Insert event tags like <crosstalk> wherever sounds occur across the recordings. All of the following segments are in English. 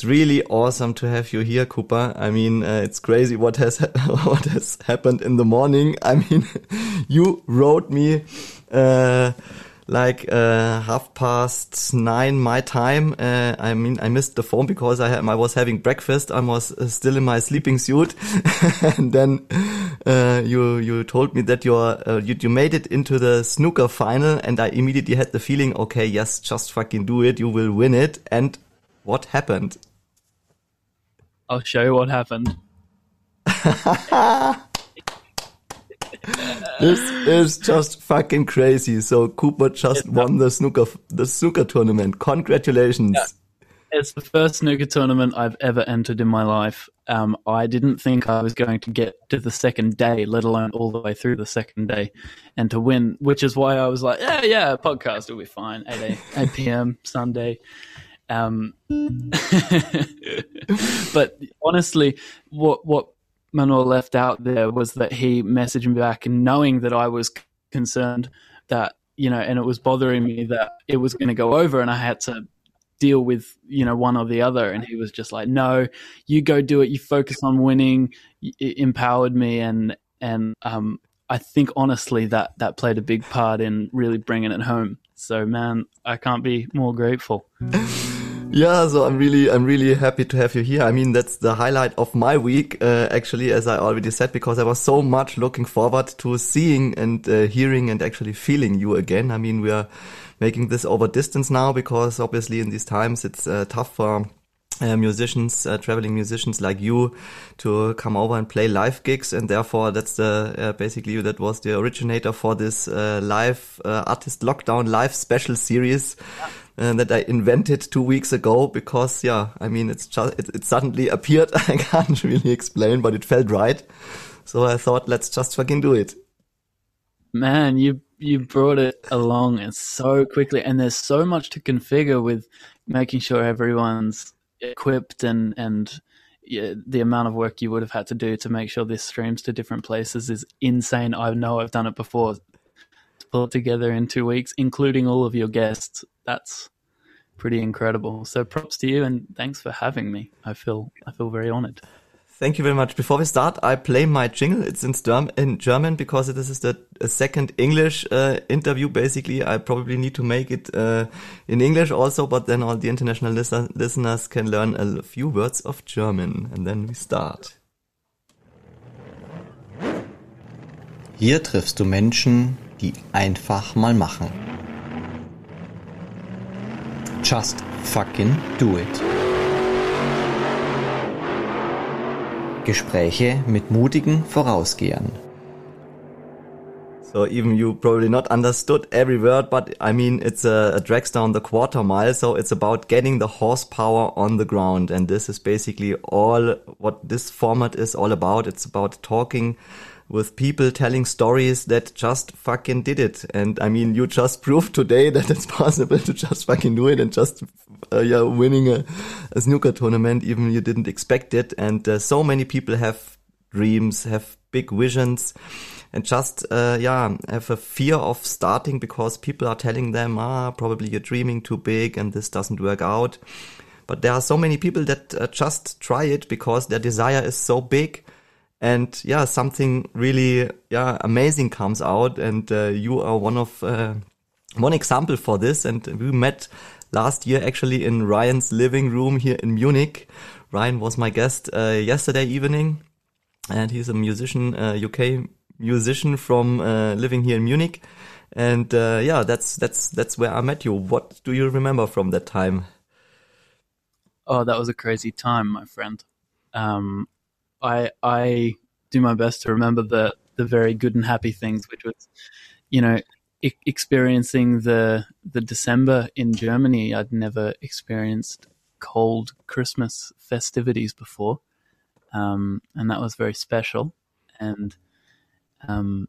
it's really awesome to have you here, Cooper. I mean, uh, it's crazy what has <laughs> what has happened in the morning. I mean, <laughs> you wrote me uh, like uh, half past nine my time. Uh, I mean, I missed the phone because I, I was having breakfast. I was uh, still in my sleeping suit, <laughs> and then uh, you you told me that you're you, you made it into the snooker final, and I immediately had the feeling, okay, yes, just fucking do it. You will win it. And what happened? I'll show you what happened. <laughs> this is just fucking crazy. So Cooper just won the snooker the snooker tournament. Congratulations. Yeah. It's the first snooker tournament I've ever entered in my life. Um, I didn't think I was going to get to the second day, let alone all the way through the second day, and to win. Which is why I was like, yeah, yeah, podcast will be fine. 8, 8, 8 p.m. Sunday. Um, <laughs> but honestly, what what Manuel left out there was that he messaged me back and knowing that I was concerned that, you know, and it was bothering me that it was going to go over and I had to deal with, you know, one or the other. And he was just like, no, you go do it. You focus on winning. It empowered me. And, and, um, I think honestly that that played a big part in really bringing it home. So man, I can't be more grateful. <laughs> Yeah, so I'm really, I'm really happy to have you here. I mean, that's the highlight of my week, uh, actually, as I already said, because I was so much looking forward to seeing and uh, hearing and actually feeling you again. I mean, we are making this over distance now because obviously in these times it's uh, tough for uh, musicians, uh, traveling musicians like you to come over and play live gigs. And therefore that's the, uh, basically that was the originator for this, uh, live, uh, artist lockdown live special series. Uh, that I invented two weeks ago because yeah, I mean it's just it, it suddenly appeared. <laughs> I can't really explain, but it felt right. So I thought let's just fucking do it. Man, you you brought it along so quickly, and there's so much to configure with making sure everyone's equipped and and yeah, the amount of work you would have had to do to make sure this streams to different places is insane. I know I've done it before. To pull it together in two weeks, including all of your guests, that's pretty incredible. So props to you and thanks for having me. I feel I feel very honored. Thank you very much. Before we start, I play my jingle. It's in, in German because this is the second English uh, interview. Basically, I probably need to make it uh, in English also, but then all the international listen listeners can learn a few words of German. And then we start. Hier triffst du Menschen, die einfach mal machen. Just fucking do it. Gespräche mit mutigen Vorausgehern. So even you probably not understood every word, but I mean, it's a, a drags down the quarter mile. So it's about getting the horsepower on the ground. And this is basically all what this format is all about. It's about talking with people telling stories that just fucking did it. And I mean, you just <laughs> proved today that it's possible to just fucking do it and just, uh, yeah, winning a, a, snooker tournament, even you didn't expect it. And uh, so many people have dreams, have big visions and just, uh, yeah, have a fear of starting because people are telling them, ah, probably you're dreaming too big and this doesn't work out. But there are so many people that uh, just try it because their desire is so big and yeah, something really yeah amazing comes out, and uh, you are one of uh, one example for this. And we met last year actually in Ryan's living room here in Munich. Ryan was my guest uh, yesterday evening, and he's a musician, UK uh, musician from uh, living here in Munich. And uh, yeah, that's that's that's where I met you. What do you remember from that time? Oh, that was a crazy time, my friend. Um, I I do my best to remember the the very good and happy things, which was, you know, I- experiencing the the December in Germany. I'd never experienced cold Christmas festivities before, um, and that was very special. And um,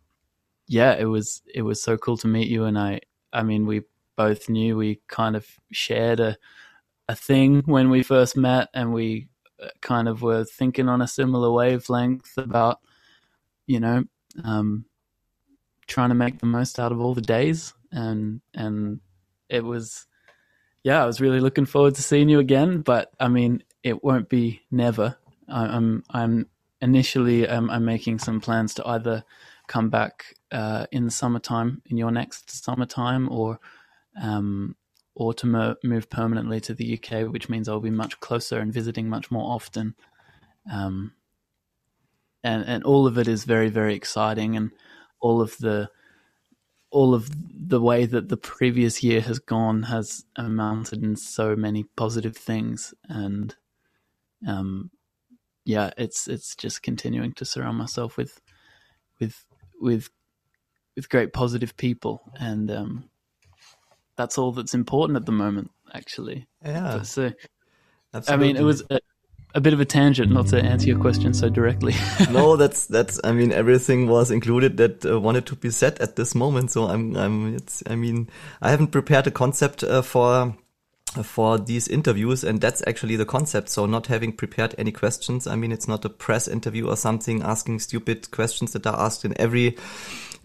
yeah, it was it was so cool to meet you. And I I mean, we both knew we kind of shared a a thing when we first met, and we kind of were thinking on a similar wavelength about, you know, um, trying to make the most out of all the days, and and it was, yeah, I was really looking forward to seeing you again. But I mean, it won't be never. I, I'm I'm initially um, I'm making some plans to either come back uh, in the summertime in your next summertime or um, or to mo- move permanently to the UK, which means I'll be much closer and visiting much more often. Um, and and all of it is very very exciting, and all of the all of the way that the previous year has gone has amounted in so many positive things, and um, yeah, it's it's just continuing to surround myself with with with with great positive people, and um, that's all that's important at the moment. Actually, Yeah. so Absolutely. I mean, it was a, a bit of a tangent, not to answer your question so directly. <laughs> no, that's that's. I mean, everything was included that uh, wanted to be said at this moment. So I'm I'm. It's. I mean, I haven't prepared a concept uh, for for these interviews, and that's actually the concept. So not having prepared any questions. I mean, it's not a press interview or something asking stupid questions that are asked in every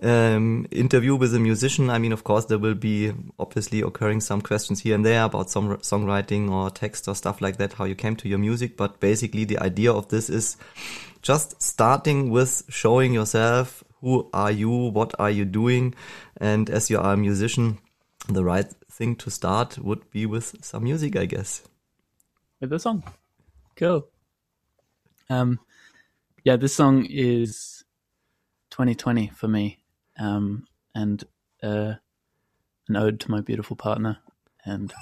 um, interview with a musician. I mean, of course, there will be obviously occurring some questions here and there about some songwriting or text or stuff like that, how you came to your music. But basically, the idea of this is just starting with showing yourself who are you, what are you doing, and as you are a musician, the right thing to start would be with some music, I guess. with the song. Cool. Um, yeah, this song is 2020 for me, um, and uh, an ode to my beautiful partner, and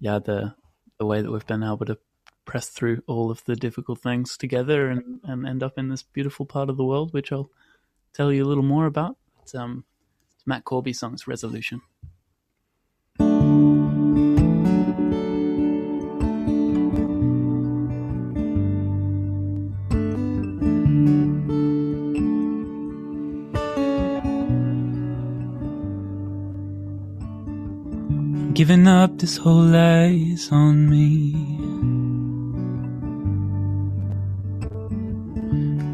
yeah, the the way that we've been able to press through all of the difficult things together and, and end up in this beautiful part of the world, which I'll tell you a little more about. It's um, it's Matt Corby's song, it's Resolution. Giving up this whole lies on me.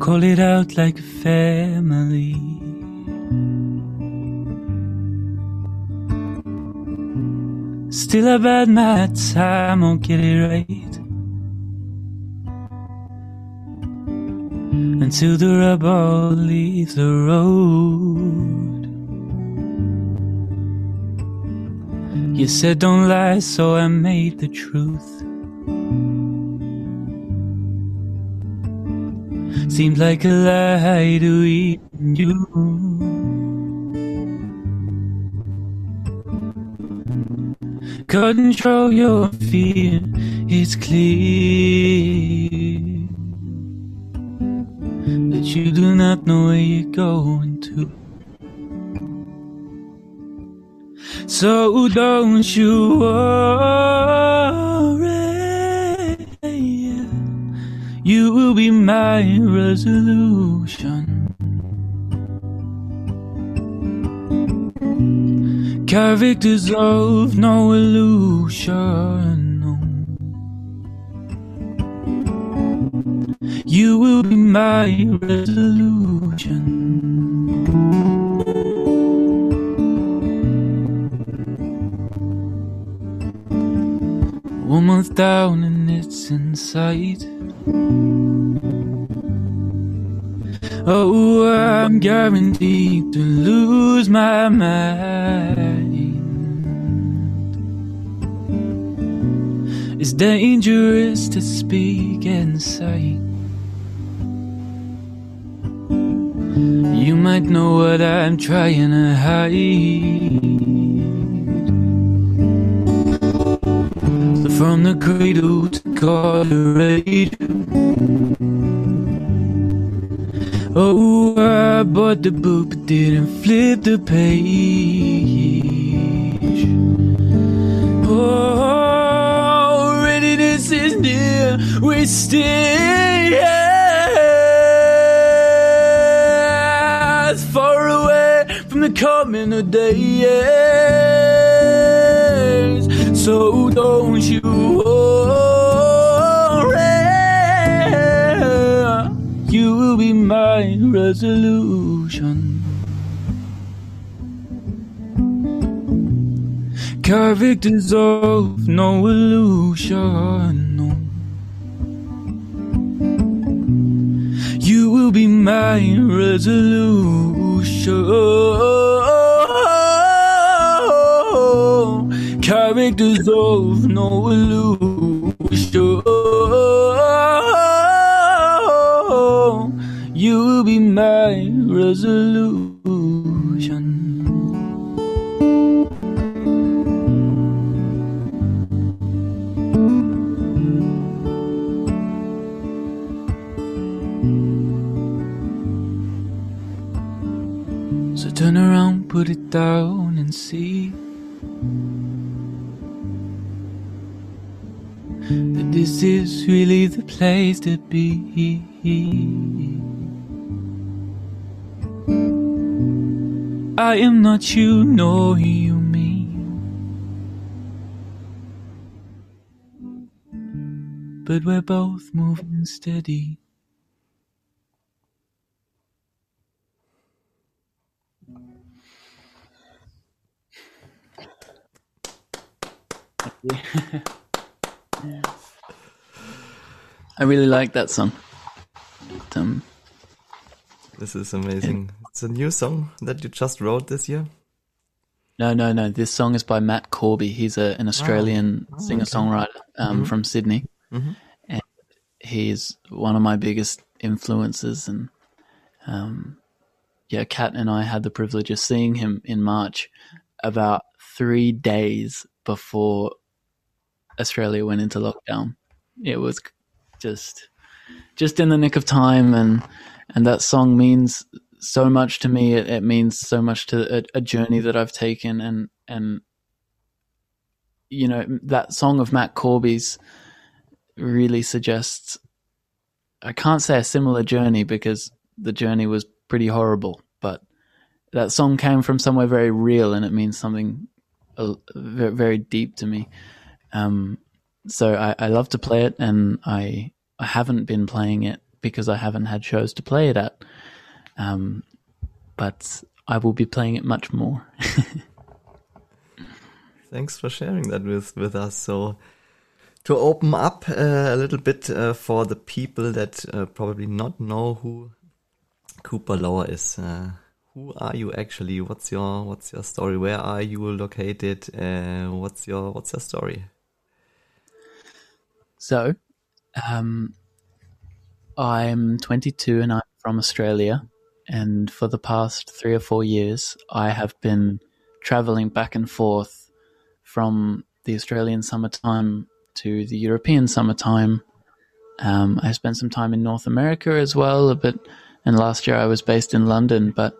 Call it out like a family. Still about my time, won't get it right. Until the rubber leaves the road. You said don't lie, so I made the truth. Seems like a lie to even you. Control your fear, it's clear that you do not know where you're going to. So don't you worry, you will be my resolution. Characters of no illusion. No. You will be my resolution. Month down and it's in sight. Oh, I'm guaranteed to lose my mind. It's dangerous to speak sight. You might know what I'm trying to hide. From the cradle to college. Oh, I bought the book but didn't flip the page. Oh, readiness is near. We stay as far away from the coming of days. So don't you resolution. Convict is of no illusion. No. You will be my resolution. Characters of no illusion. Resolution. So turn around, put it down and see that this is really the place to be. I am not you, nor you me. But we're both moving steady. <laughs> I really like that song. But, um, This is amazing. It's a new song that you just wrote this year. no, no, no. This song is by Matt Corby. He's a, an Australian Oh, singer okay. songwriter um, Mhm. from Sydney. Mhm. And he's one of my biggest influences. And um, yeah, Kat and I had the privilege of seeing him in March about three days before Australia went into lockdown. It was just just in the nick of time and and that song means so much to me. It, it means so much to a, a journey that I've taken. And and you know that song of Matt Corby's really suggests I can't say a similar journey because the journey was pretty horrible but that song came from somewhere very real and it means something very, very deep to me. Um, so I, I love to play it, and I I haven't been playing it because I haven't had shows to play it at. Um, but I will be playing it much more. <laughs> Thanks for sharing that with with us. So to open up uh, a little bit uh, for the people that uh, probably not know who Cooper Lower is. Uh, who are you actually? What's your what's your story? Where are you located? Uh, what's your what's your story? So, um, I'm 22 and I'm from Australia. And for the past three or four years, I have been traveling back and forth from the Australian summertime to the European summertime. Um, I spent some time in North America as well, a bit. And last year I was based in London, but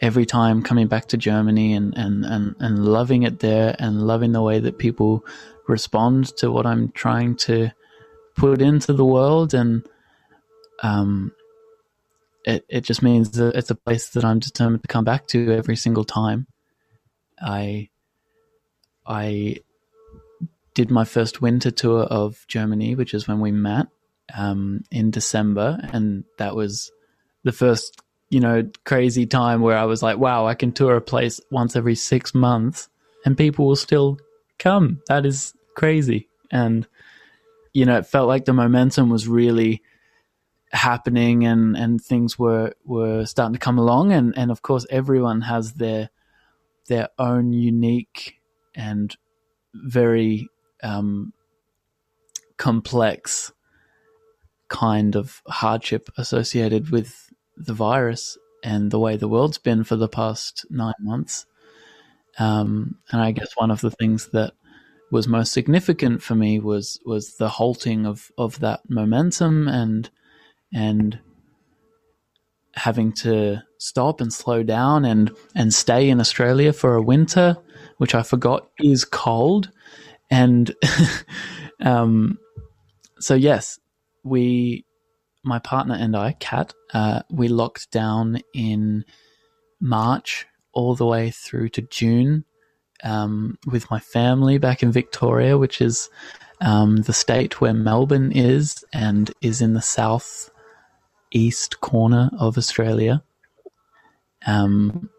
every time coming back to Germany and, and, and, and loving it there and loving the way that people respond to what I'm trying to put into the world and um it it just means that it's a place that I'm determined to come back to every single time. I I did my first winter tour of Germany, which is when we met um, in December, and that was the first you know crazy time where I was like, wow, I can tour a place once every six months, and people will still come. That is crazy, and you know, it felt like the momentum was really happening and, and things were, were starting to come along. And, and of course, everyone has their, their own unique and very um, complex kind of hardship associated with the virus and the way the world's been for the past nine months. Um, and I guess one of the things that was most significant for me was was the halting of of that momentum and and having to stop and slow down and and stay in Australia for a winter, which I forgot is cold, and <laughs> um, so yes, we, my partner and I, Kat, uh, we locked down in March all the way through to June um, with my family back in Victoria, which is um, the state where Melbourne is and is in the south east corner of Australia. Um,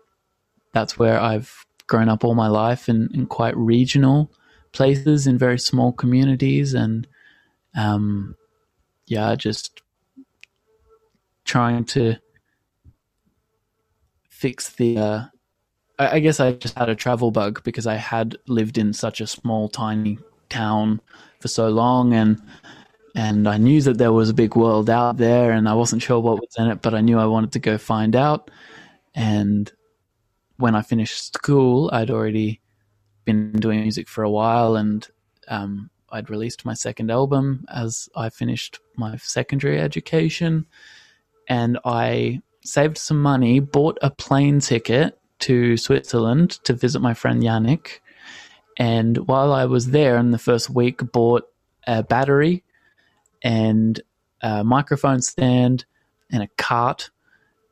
that's where I've grown up all my life in, in quite regional places in very small communities and um, yeah, just trying to fix the. Uh, I, I guess I just had a travel bug because I had lived in such a small, tiny town for so long, and and I knew that there was a big world out there, and I wasn't sure what was in it, but I knew I wanted to go find out. And when I finished school, I'd already been doing music for a while, and um, I'd released my second album as I finished my secondary education, and I saved some money, bought a plane ticket to Switzerland to visit my friend Yannick. And while I was there in the first week, bought a battery and a microphone stand and a cart.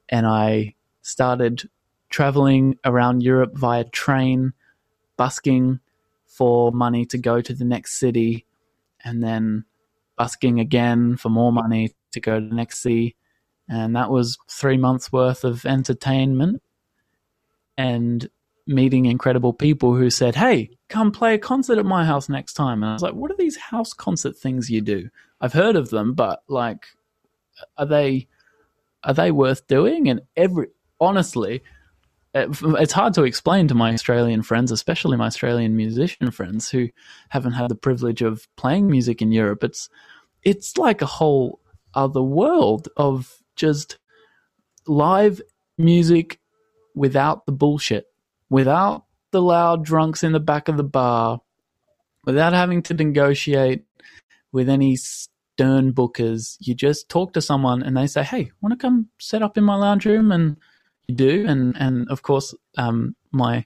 And I started traveling around Europe via train, busking for money to go to the next city, and then busking again for more money to go to the next city. And that was three months worth of entertainment and meeting incredible people who said, Hey, come play a concert at my house next time. And I was like, What are these house concert things you do? I've heard of them, but like, are they are they worth doing? And every honestly, it's hard to explain to my Australian friends, especially my Australian musician friends who haven't had the privilege of playing music in Europe. It's it's like a whole other world of just live music without the bullshit, without the loud drunks in the back of the bar, without having to negotiate with any stern bookers. You just talk to someone and they say, "Hey, want to come set up in my lounge room?" And you do. And and of course, um, my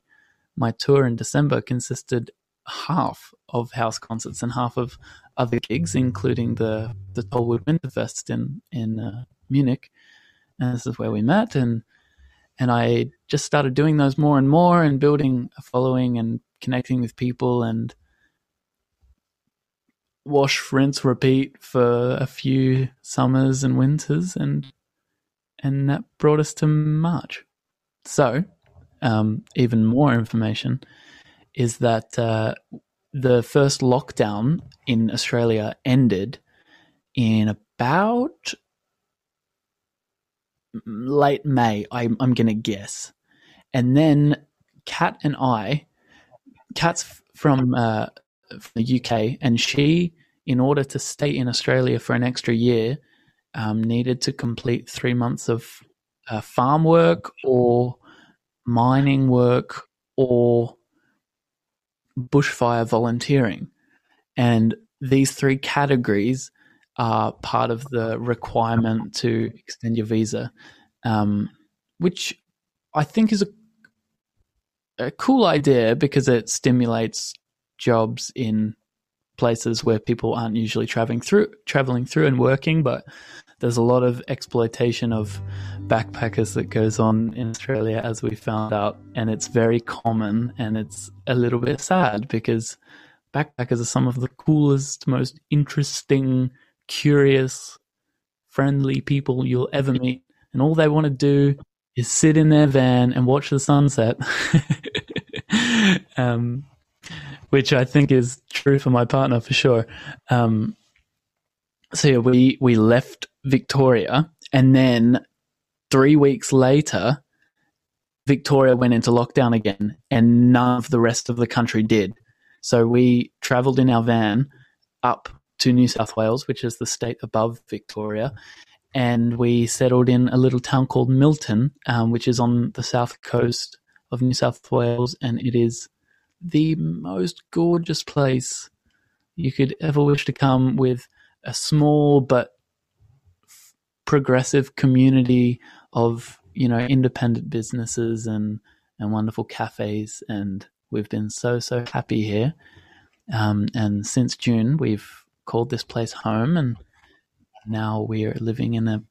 my tour in December consisted half of house concerts and half of other gigs, including the the Tollwood Winterfest in in uh, Munich. And this is where we met, and and I just started doing those more and more, and building a following and connecting with people, and wash, rinse, repeat for a few summers and winters, and and that brought us to March. So, um, even more information is that uh, the first lockdown in Australia ended in about late May, I'm, I'm going to guess. And then Kat and I, Kat's from, uh, from the UK, and she, in order to stay in Australia for an extra year, um, needed to complete three months of uh, farm work or mining work or bushfire volunteering. And these three categories are part of the requirement to extend your visa, um, which I think is a, a cool idea because it stimulates jobs in places where people aren't usually traveling through traveling through and working but there's a lot of exploitation of backpackers that goes on in Australia as we found out and it's very common and it's a little bit sad because backpackers are some of the coolest most interesting curious friendly people you'll ever meet and all they want to do is sit in their van and watch the sunset. <laughs> Um, which I think is true for my partner for sure. Um, so yeah, we we left Victoria, and then three weeks later, Victoria went into lockdown again, and none of the rest of the country did. So we travelled in our van up to New South Wales, which is the state above Victoria, and we settled in a little town called Milton, um, which is on the south coast of New South Wales, and it is the most gorgeous place you could ever wish to come with a small but progressive community of you know independent businesses and and wonderful cafes. And we've been so so happy here. Um, and since June we've called this place home. And now we are living in a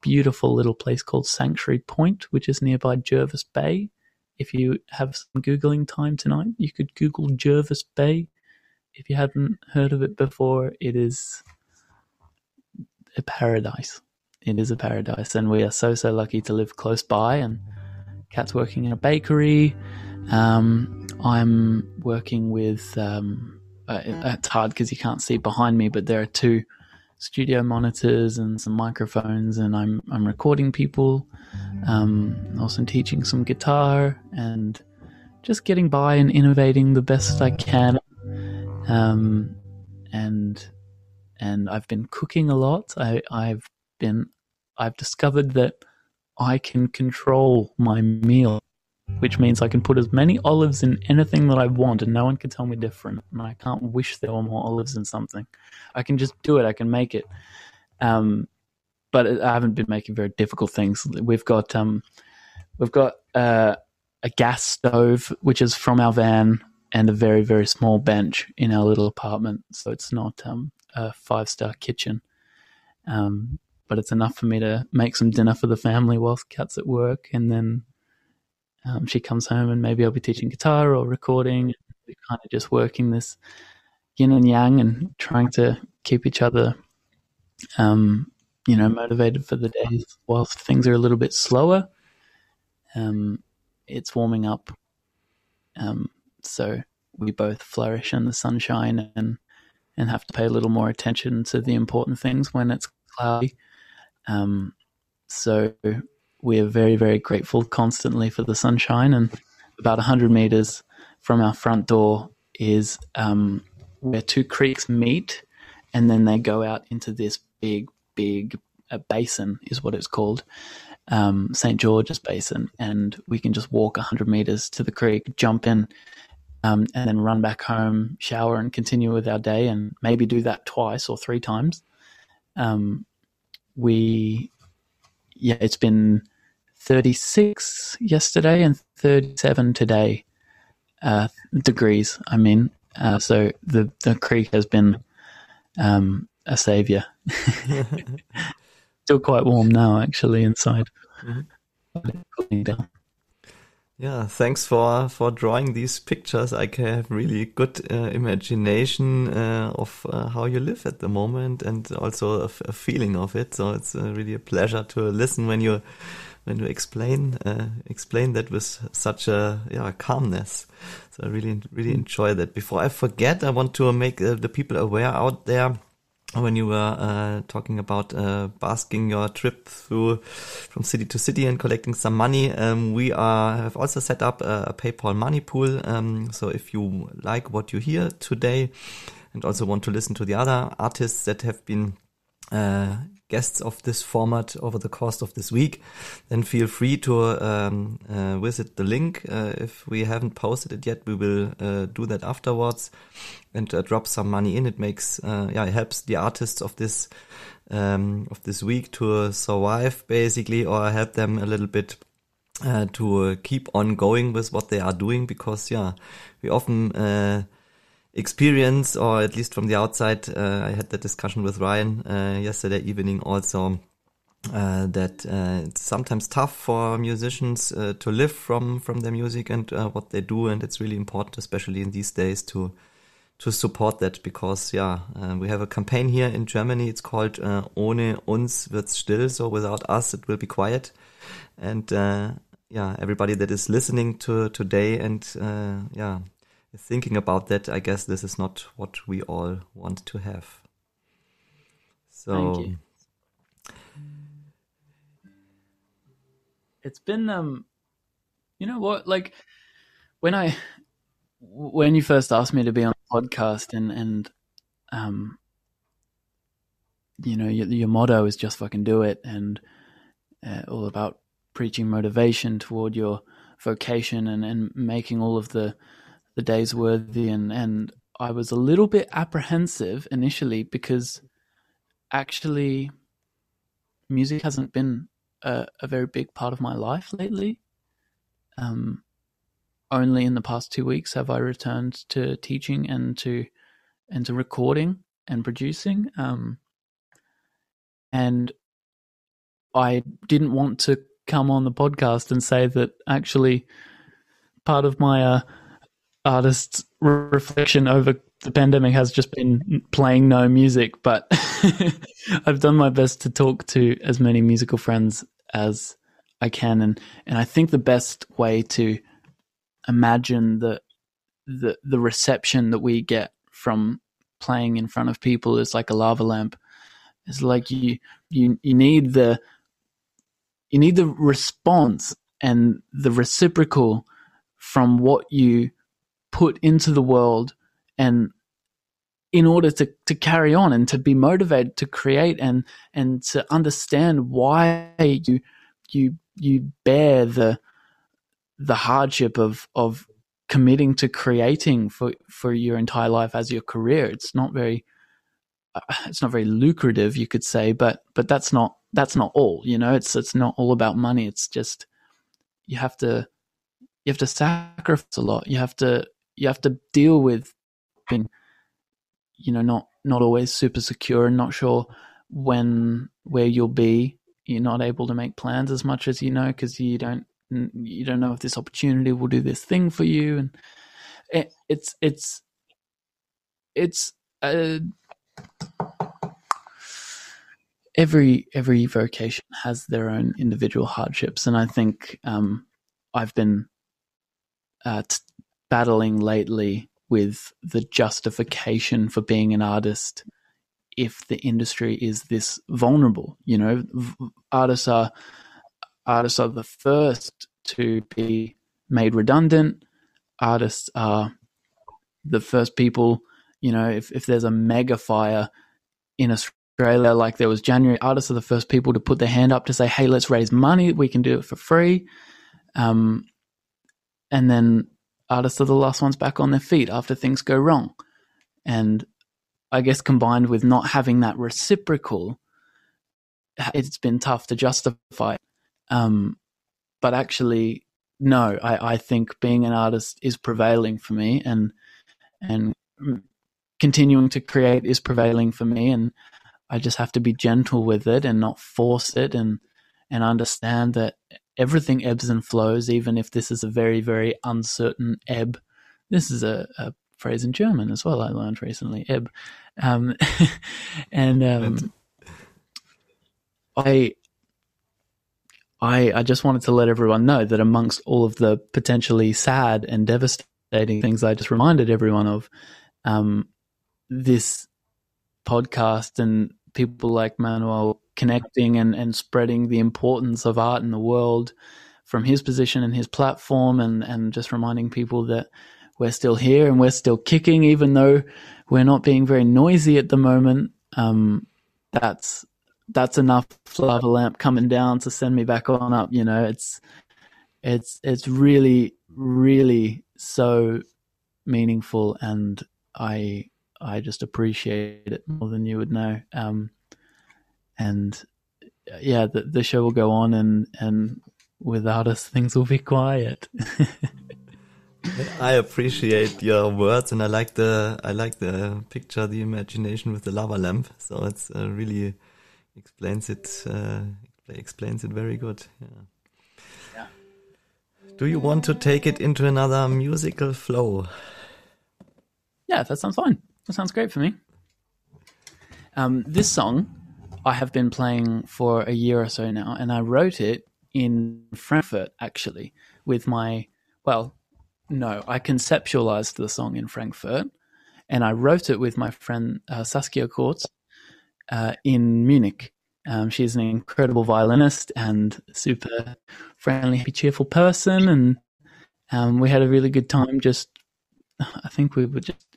beautiful little place called Sanctuary Point which is nearby Jervis Bay if you have some Googling time tonight, you could Google Jervis Bay. If you hadn't heard of it before, it is a paradise. It is a paradise, and we are so, so lucky to live close by. And Kat's working in a bakery. Um, I'm working with, um, uh, it's hard because you can't see behind me, but there are two studio monitors and some microphones, and I'm I'm recording people. Um, also teaching some guitar and just getting by and innovating the best I can. Um, and and I've been cooking a lot. I, I've been I've discovered that I can control my meal, which means I can put as many olives in anything that I want, and no one can tell me different. And I can't wish there were more olives in something. I can just do it. I can make it. Um, but I haven't been making very difficult things. We've got um, we've got uh, a gas stove, which is from our van, and a very very small bench in our little apartment. So it's not um, a five star kitchen, um, but it's enough for me to make some dinner for the family whilst Kat's at work, and then um, she comes home and maybe I'll be teaching guitar or recording. We're kind of just working this yin and yang and trying to keep each other, um, you know, motivated for the days whilst things are a little bit slower. Um, it's warming up, um, so we both flourish in the sunshine and and have to pay a little more attention to the important things when it's cloudy. Um, so we are very, very grateful constantly for the sunshine. And about 100 meters from our front door is um, where two creeks meet, and then they go out into this big, big uh, basin, is what it's called. Um, St. George's Basin, and we can just walk 100 meters to the creek, jump in, um, and then run back home, shower, and continue with our day, and maybe do that twice or three times. Um, we, yeah, it's been 36 yesterday and 37 today uh, degrees. I mean, uh, so the the creek has been um, a savior. <laughs> <laughs> Still quite warm now, actually, inside. Mm-hmm. Yeah, thanks for for drawing these pictures. I can have really good uh, imagination uh, of uh, how you live at the moment, and also a, a feeling of it. So it's uh, really a pleasure to listen when you when you explain uh, explain that with such a yeah calmness. So I really really enjoy that. Before I forget, I want to make uh, the people aware out there when you were uh, talking about uh, basking your trip through from city to city and collecting some money, um, we are have also set up a, a PayPal money pool. Um, so if you like what you hear today, and also want to listen to the other artists that have been uh, guests of this format over the course of this week, then feel free to um, uh, visit the link. Uh, if we haven't posted it yet, we will uh, do that afterwards and uh, drop some money in. It makes, uh, yeah, it helps the artists of this um, of this week to survive basically, or help them a little bit uh, to keep on going with what they are doing because, yeah, we often experience, or at least from the outside, uh, I had that discussion with Ryan uh, yesterday evening also. Uh, that uh, it's sometimes tough for musicians uh, to live from from their music and uh, what they do, and it's really important, especially in these days, to to support that because yeah, we have a campaign here in Germany. It's called "Ohne uns wird's still," so without us, it will be quiet, and yeah, everybody that is listening to today and yeah thinking about that, I guess this is not what we all want to have. So it's been um you know what like when I when you first asked me to be on the podcast and and um you know your, your motto is just fucking do it and uh, all about preaching motivation toward your vocation and and making all of the the days worthy and and I was a little bit apprehensive initially because actually music hasn't been a, a very big part of my life lately. Um, only in the past two weeks have I returned to teaching and to and to recording and producing. Um, and I didn't want to come on the podcast and say that actually part of my uh, artist's reflection over the pandemic has just been playing no music, but <laughs> I've done my best to talk to as many musical friends as I can, and and I think the best way to imagine the the the reception that we get from playing in front of people is like a lava lamp. It's like you you you need the you need the response and the reciprocal from what you put into the world and in order to, to carry on and to be motivated to create and and to understand why you you you bear the the hardship of of committing to creating for for your entire life as your career. It's not very uh, it's not very lucrative you could say but but that's not that's not all you know? It's it's not all about money. It's just you have to you have to sacrifice a lot. You have to you have to deal with being you know not not always super secure and not sure when where you'll be. You're not able to make plans as much as you know because you don't you don't know if this opportunity will do this thing for you. And it, it's it's it's uh, every every vocation has their own individual hardships. And i think um, i've been uh, t- battling lately with the justification for being an artist if the industry is this vulnerable. You know, artists are artists are the first to be made redundant. Artists are the first people. You know, if if there's a mega fire in Australia, like there was January, artists are the first people to put their hand up to say, "Hey, let's raise money. We can do it for free." Um, and then artists are the last ones back on their feet after things go wrong. And I guess combined with not having that reciprocal, it's been tough to justify. Um, but actually, no, I, I think being an artist is prevailing for me, and and continuing to create is prevailing for me, and I just have to be gentle with it and not force it, and and understand that everything ebbs and flows, even if this is a very, very uncertain ebb. This is a, a phrase in German as well. I learned recently, ebb, um, <laughs> and um, I, I, I just wanted to let everyone know that amongst all of the potentially sad and devastating things I just reminded everyone of, um, this podcast and people like Manuel connecting and, and spreading the importance of art in the world from his position and his platform and, and just reminding people that we're still here and we're still kicking even though we're not being very noisy at the moment. Um, that's that's enough lava lamp coming down to send me back on up. You know, it's it's it's really really so meaningful, and I I just appreciate it more than you would know. Um, and yeah, the, the show will go on, and and without us, <laughs> things will be quiet. I appreciate your words, and I like the I like the picture, the imagination with the lava lamp. So it's uh, really explains it uh, explains it very good. Yeah. yeah. Do you want to take it into another musical flow? Yeah, that sounds fine. That sounds great for me. Um, this song I have been playing for a year or so now, and I wrote it in Frankfurt actually with my well, no, I conceptualized the song in Frankfurt, and I wrote it with my friend uh, Saskia Kurz uh, in Munich. Um, she's an incredible violinist and super friendly, cheerful person, and um, we had a really good time. Just, I think we were just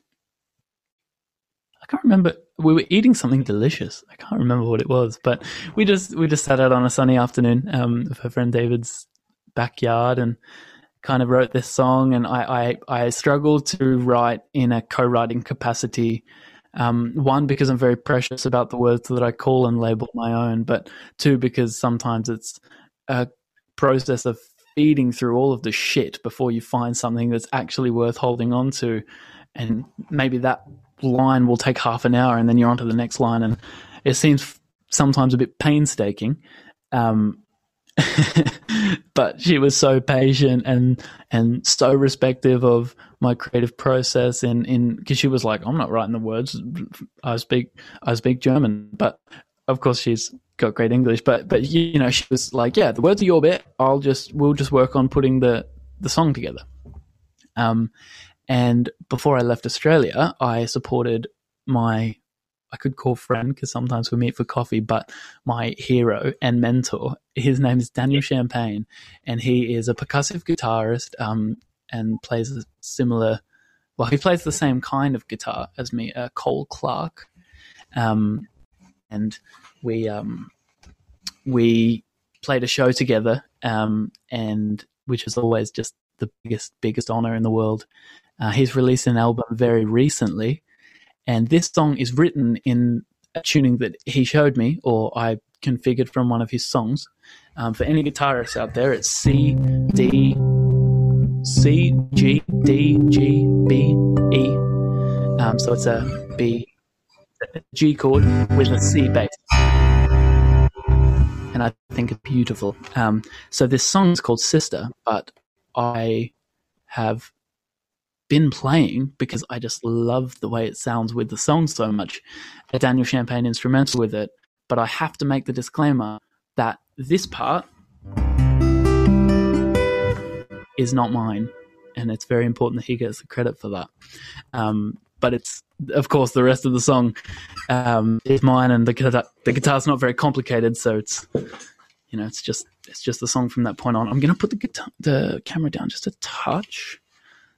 can't remember. We were eating something delicious. I can't remember what it was, but we just we just sat out on a sunny afternoon um, of her friend David's backyard and kind of wrote this song. And I I, I struggled to write in a co-writing capacity. Um, one because I'm very precious about the words that I call and label my own, but two because sometimes it's a process of feeding through all of the shit before you find something that's actually worth holding on to and maybe that line will take half an hour and then you're on to the next line. And it seems sometimes a bit painstaking. Um, <laughs> but she was so patient and and so respective of my creative process and in because she was like i'm not writing the words. I speak i speak german. But of course she's got great english. But but you know she was like yeah the words are your bit. I'll just we'll just work on putting the the song together. Um and before I left Australia, I supported my I could call friend because sometimes we meet for coffee, but my hero and mentor, his name is Daniel Champagne, and he is a percussive guitarist um, and plays a similar, well, he plays the same kind of guitar as me, uh, Cole Clark. Um, and we, um, we played a show together, um, and which is always just the biggest, biggest honor in the world. Uh, he's released an album very recently and this song is written in a tuning that he showed me, or I configured from one of his songs. Um, for any guitarists out there, it's C, D, C, G, D, G, B, E. Um, so it's a B, G chord with a C bass. And I think it's beautiful. Um, so this song is called Sister, but I have been playing because I just love the way it sounds with the song so much. A Daniel Champagne instrumental with it, but I have to make the disclaimer that this part is not mine, and it's very important that he gets the credit for that. Um, but it's of course the rest of the song um, is mine, and the guitar, the guitar's not very complicated, so it's you know it's just it's just the song from that point on. I'm gonna put the guitar, the camera down just a touch.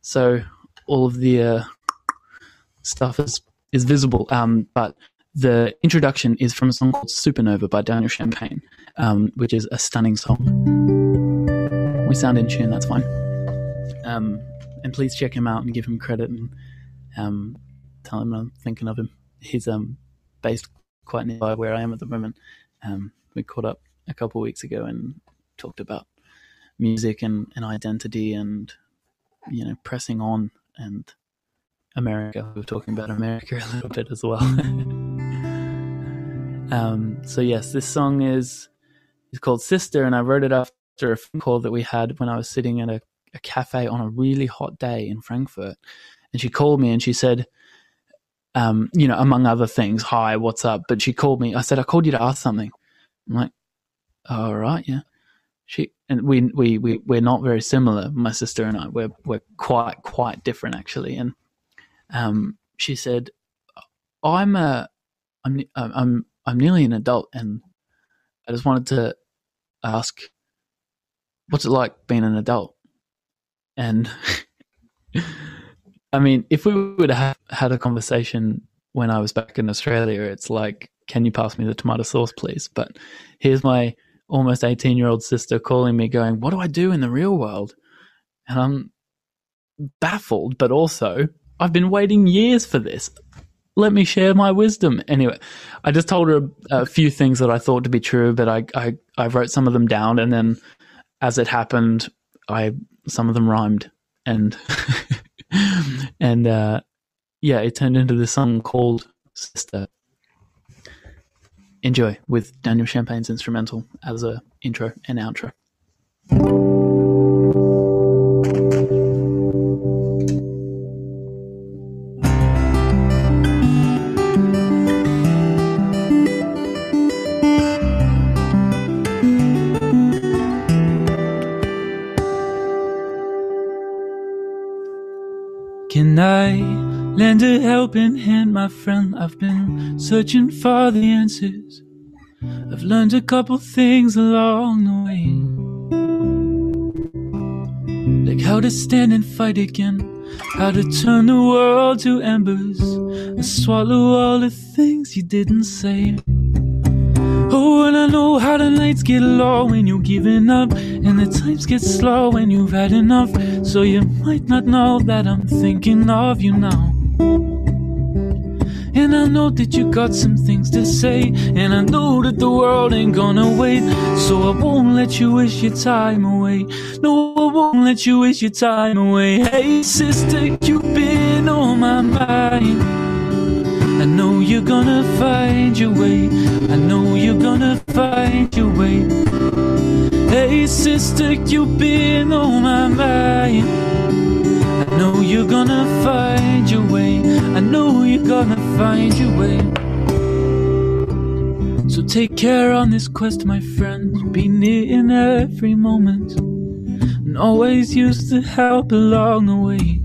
So all of the uh, stuff is is visible. Um, but the introduction is from a song called Supernova by Daniel Champagne, um, which is a stunning song. We sound in tune, that's fine. Um, and please check him out and give him credit and um, tell him I'm thinking of him. He's um, based quite nearby where I am at the moment. Um, we caught up a couple of weeks ago and talked about music and, and identity and you know pressing on and America. We were talking about America <laughs> a little bit as well. <laughs> um, so yes, this song is is called Sister, and I wrote it after a phone call that we had when I was sitting at a, a cafe on a really hot day in Frankfurt, and she called me and she said. Um, you know, among other things, hi, what's up? But she called me. I said, I called you to ask something. I'm like, all right, yeah she and we we we we're not very similar. My sister and I we're we're quite quite different actually. And um, she said, "I'm a I'm I'm I'm nearly an adult, and I just wanted to ask, what's it like being an adult?" And <laughs> I mean, if we would have had a conversation when I was back in Australia, it's like, "Can you pass me the tomato sauce, please?" But here's my almost 18 year old sister calling me going, What do I do in the real world? And I'm baffled, but also, I've been waiting years for this. Let me share my wisdom. Anyway, I just told her a, a few things that I thought to be true, but I, I, I wrote some of them down. And then as it happened, I, some of them rhymed. And, <laughs> and, uh, yeah, it turned into this song called Sister enjoy with Daniel Champagne's instrumental as a intro and outro. Lend a helping hand, my friend? I've been searching for the answers. I've learned a couple things along the way. Like how to stand and fight again, how to turn the world to embers and swallow all the things you didn't say. Oh, and I know how the nights get low when you're giving up, and the times get slow when you've had enough. So you might not know that I'm thinking of you now. And I know that you got some things to say, and I know that the world ain't gonna wait. So I won't let you wish your time away. No, I won't let you wish your time away. Hey, sister, you've been on my mind. I know you're gonna find your way. I know you're gonna find your way. Hey, sister, you've been on my mind. I know you're gonna find your way. I know you're gonna find your way. So take care on this quest, my friend. Be near in every moment. And always use the help along the way.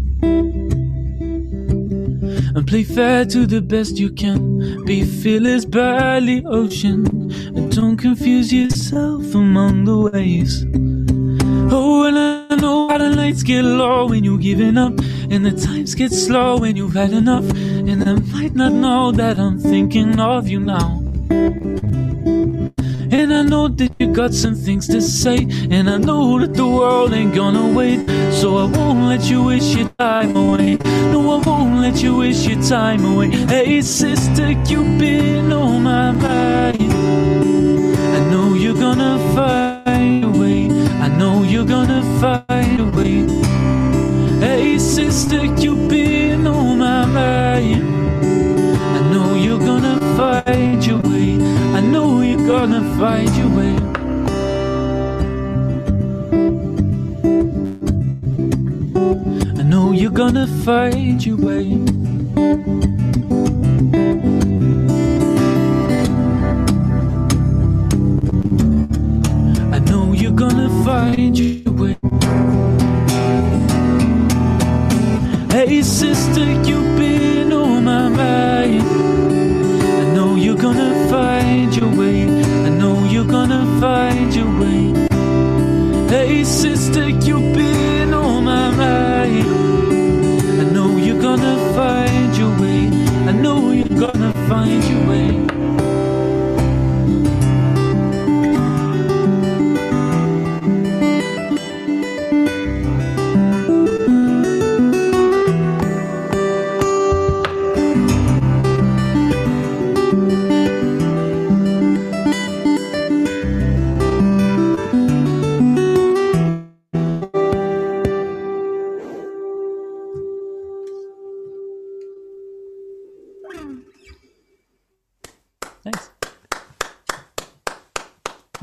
and play fair to the best you can. Be fearless, by the ocean, and don't confuse yourself among the waves. Oh, and I know how the lights get low when you're giving up, and the times get slow when you've had enough. And I might not know that I'm thinking of you now. And I know that you got some things to say, and I know that the world ain't gonna wait. So I won't let you wish your time away. No, I won't let you wish your time away. Hey, sister Cupid, oh my mind. I know you're gonna find a way. I know you're gonna find sister Cupid, oh my mind. I know you're gonna find your way. I know you're gonna find your way. I know you're gonna find your way. I know you're gonna find your sister, you've been on my mind. I know you're gonna find your way. I know you're gonna find your way. Hey, sister, you've been on my mind. I know you're gonna find your way. I know you're gonna find your way.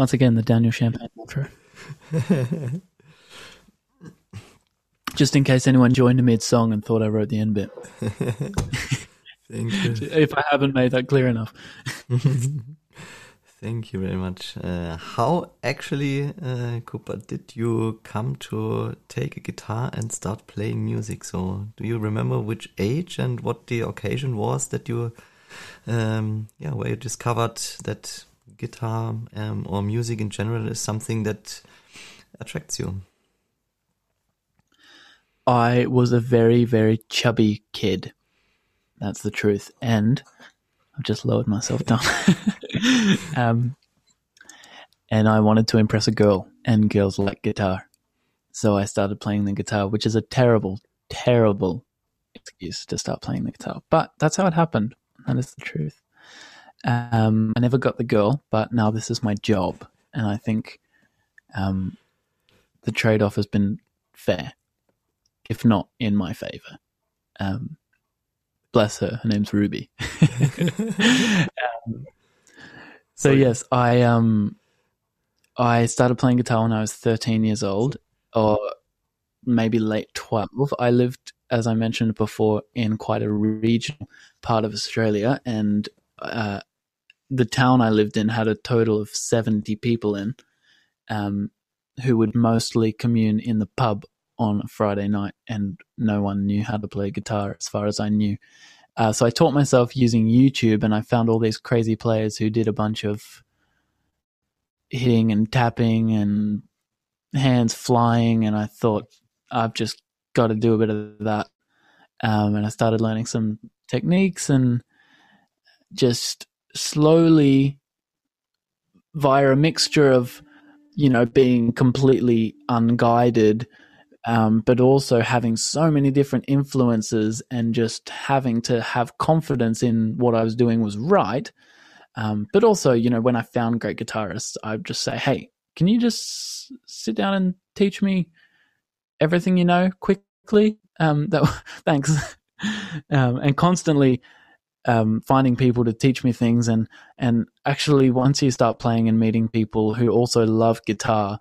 Once again, the Daniel Champagne intro. <laughs> Just in case anyone joined the mid song and thought I wrote the end bit. <laughs> Thank you. If I haven't made that clear enough. <laughs> Thank you very much. Uh, how actually, uh, Cooper, did you come to take a guitar and start playing music? So, do you remember which age and what the occasion was that you, um, yeah, where you discovered that guitar um, or music in general is something that attracts you? I was a very, very chubby kid. That's the truth. And I've just lowered myself down. <laughs> um, and I wanted to impress a girl, and girls like guitar. So I started playing the guitar, which is a terrible, terrible excuse to start playing the guitar. But that's how it happened. That is the truth. Um, I never got the girl, but now this is my job. And I think um, the trade off has been fair, if not in my favor. Um, bless her. Her name's Ruby. <laughs> um, so yes, I um, I started playing guitar when I was 13 years old, or maybe late 12. I lived, as I mentioned before, in quite a regional part of Australia, and uh, the town I lived in had a total of 70 people in, um, who would mostly commune in the pub on a Friday night, and no one knew how to play guitar as far as I knew. Uh, so I taught myself using YouTube, and I found all these crazy players who did a bunch of hitting and tapping and hands flying, and I thought I've just got to do a bit of that. Um, and I started learning some techniques and just slowly, via a mixture of, you know, being completely unguided um, but also having so many different influences and just having to have confidence in what I was doing was right. Um, but also, you know, when I found great guitarists, I'd just say, hey, can you just sit down and teach me everything you know quickly? Um, that, <laughs> thanks. Um, and constantly um, finding people to teach me things. And, and actually, once you start playing and meeting people who also love guitar,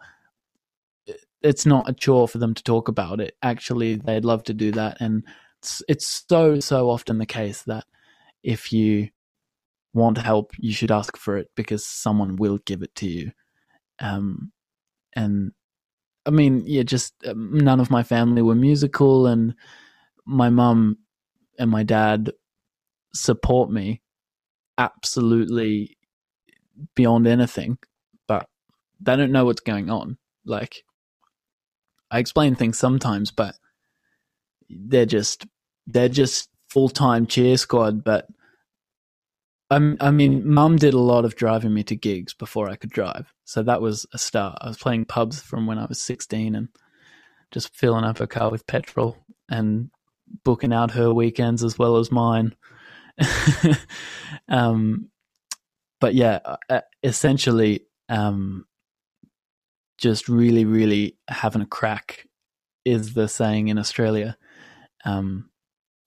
it's not a chore for them to talk about it. Actually, they'd love to do that, and it's, it's so so often the case that if you want help, you should ask for it because someone will give it to you. Um, and I mean, yeah, just um, none of my family were musical, and my mum and my dad support me absolutely beyond anything, but they don't know what's going on. Like, I explain things sometimes, but they're just they're just full time cheer squad. But I, I mean, Mum did a lot of driving me to gigs before I could drive, so that was a start. I was playing pubs from when I was sixteen and just filling up her car with petrol and booking out her weekends as well as mine. <laughs> um, but yeah, uh, essentially, um, just really, really having a crack is the saying in Australia. Um,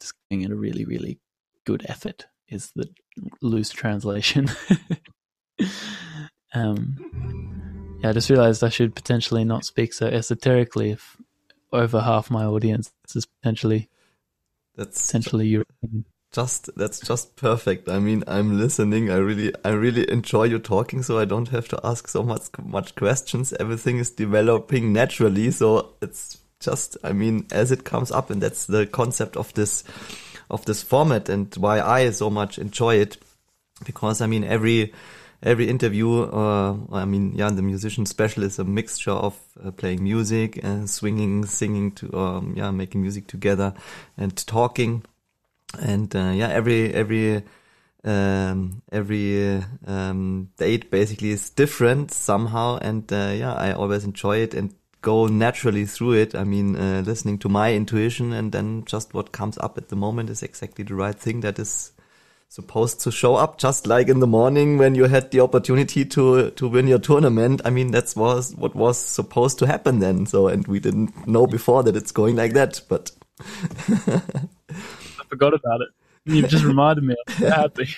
just giving it a really, really good effort is the loose translation. <laughs> um, yeah, I just realized I should potentially not speak so esoterically if over half my audience is potentially That's potentially European. Just that's just perfect. I mean, I'm listening. I really I really enjoy you talking, so I don't have to ask so much much questions. Everything is developing naturally, so it's just I mean as it comes up, and that's the concept of this of this format and why I so much enjoy it because I mean every every interview uh, I mean yeah the musician special is a mixture of uh, playing music and swinging singing to um, yeah making music together and talking and uh, yeah every every um, every um, date basically is different somehow. And uh, yeah I always enjoy it and go naturally through it. I mean uh, listening to my intuition and then just what comes up at the moment is exactly the right thing that is supposed to show up. Just like in the morning when you had the opportunity to to win your tournament. I mean that's was what was supposed to happen then. So and we didn't know before that it's going like that but <laughs> forgot about it. You've just reminded me. I'm so happy.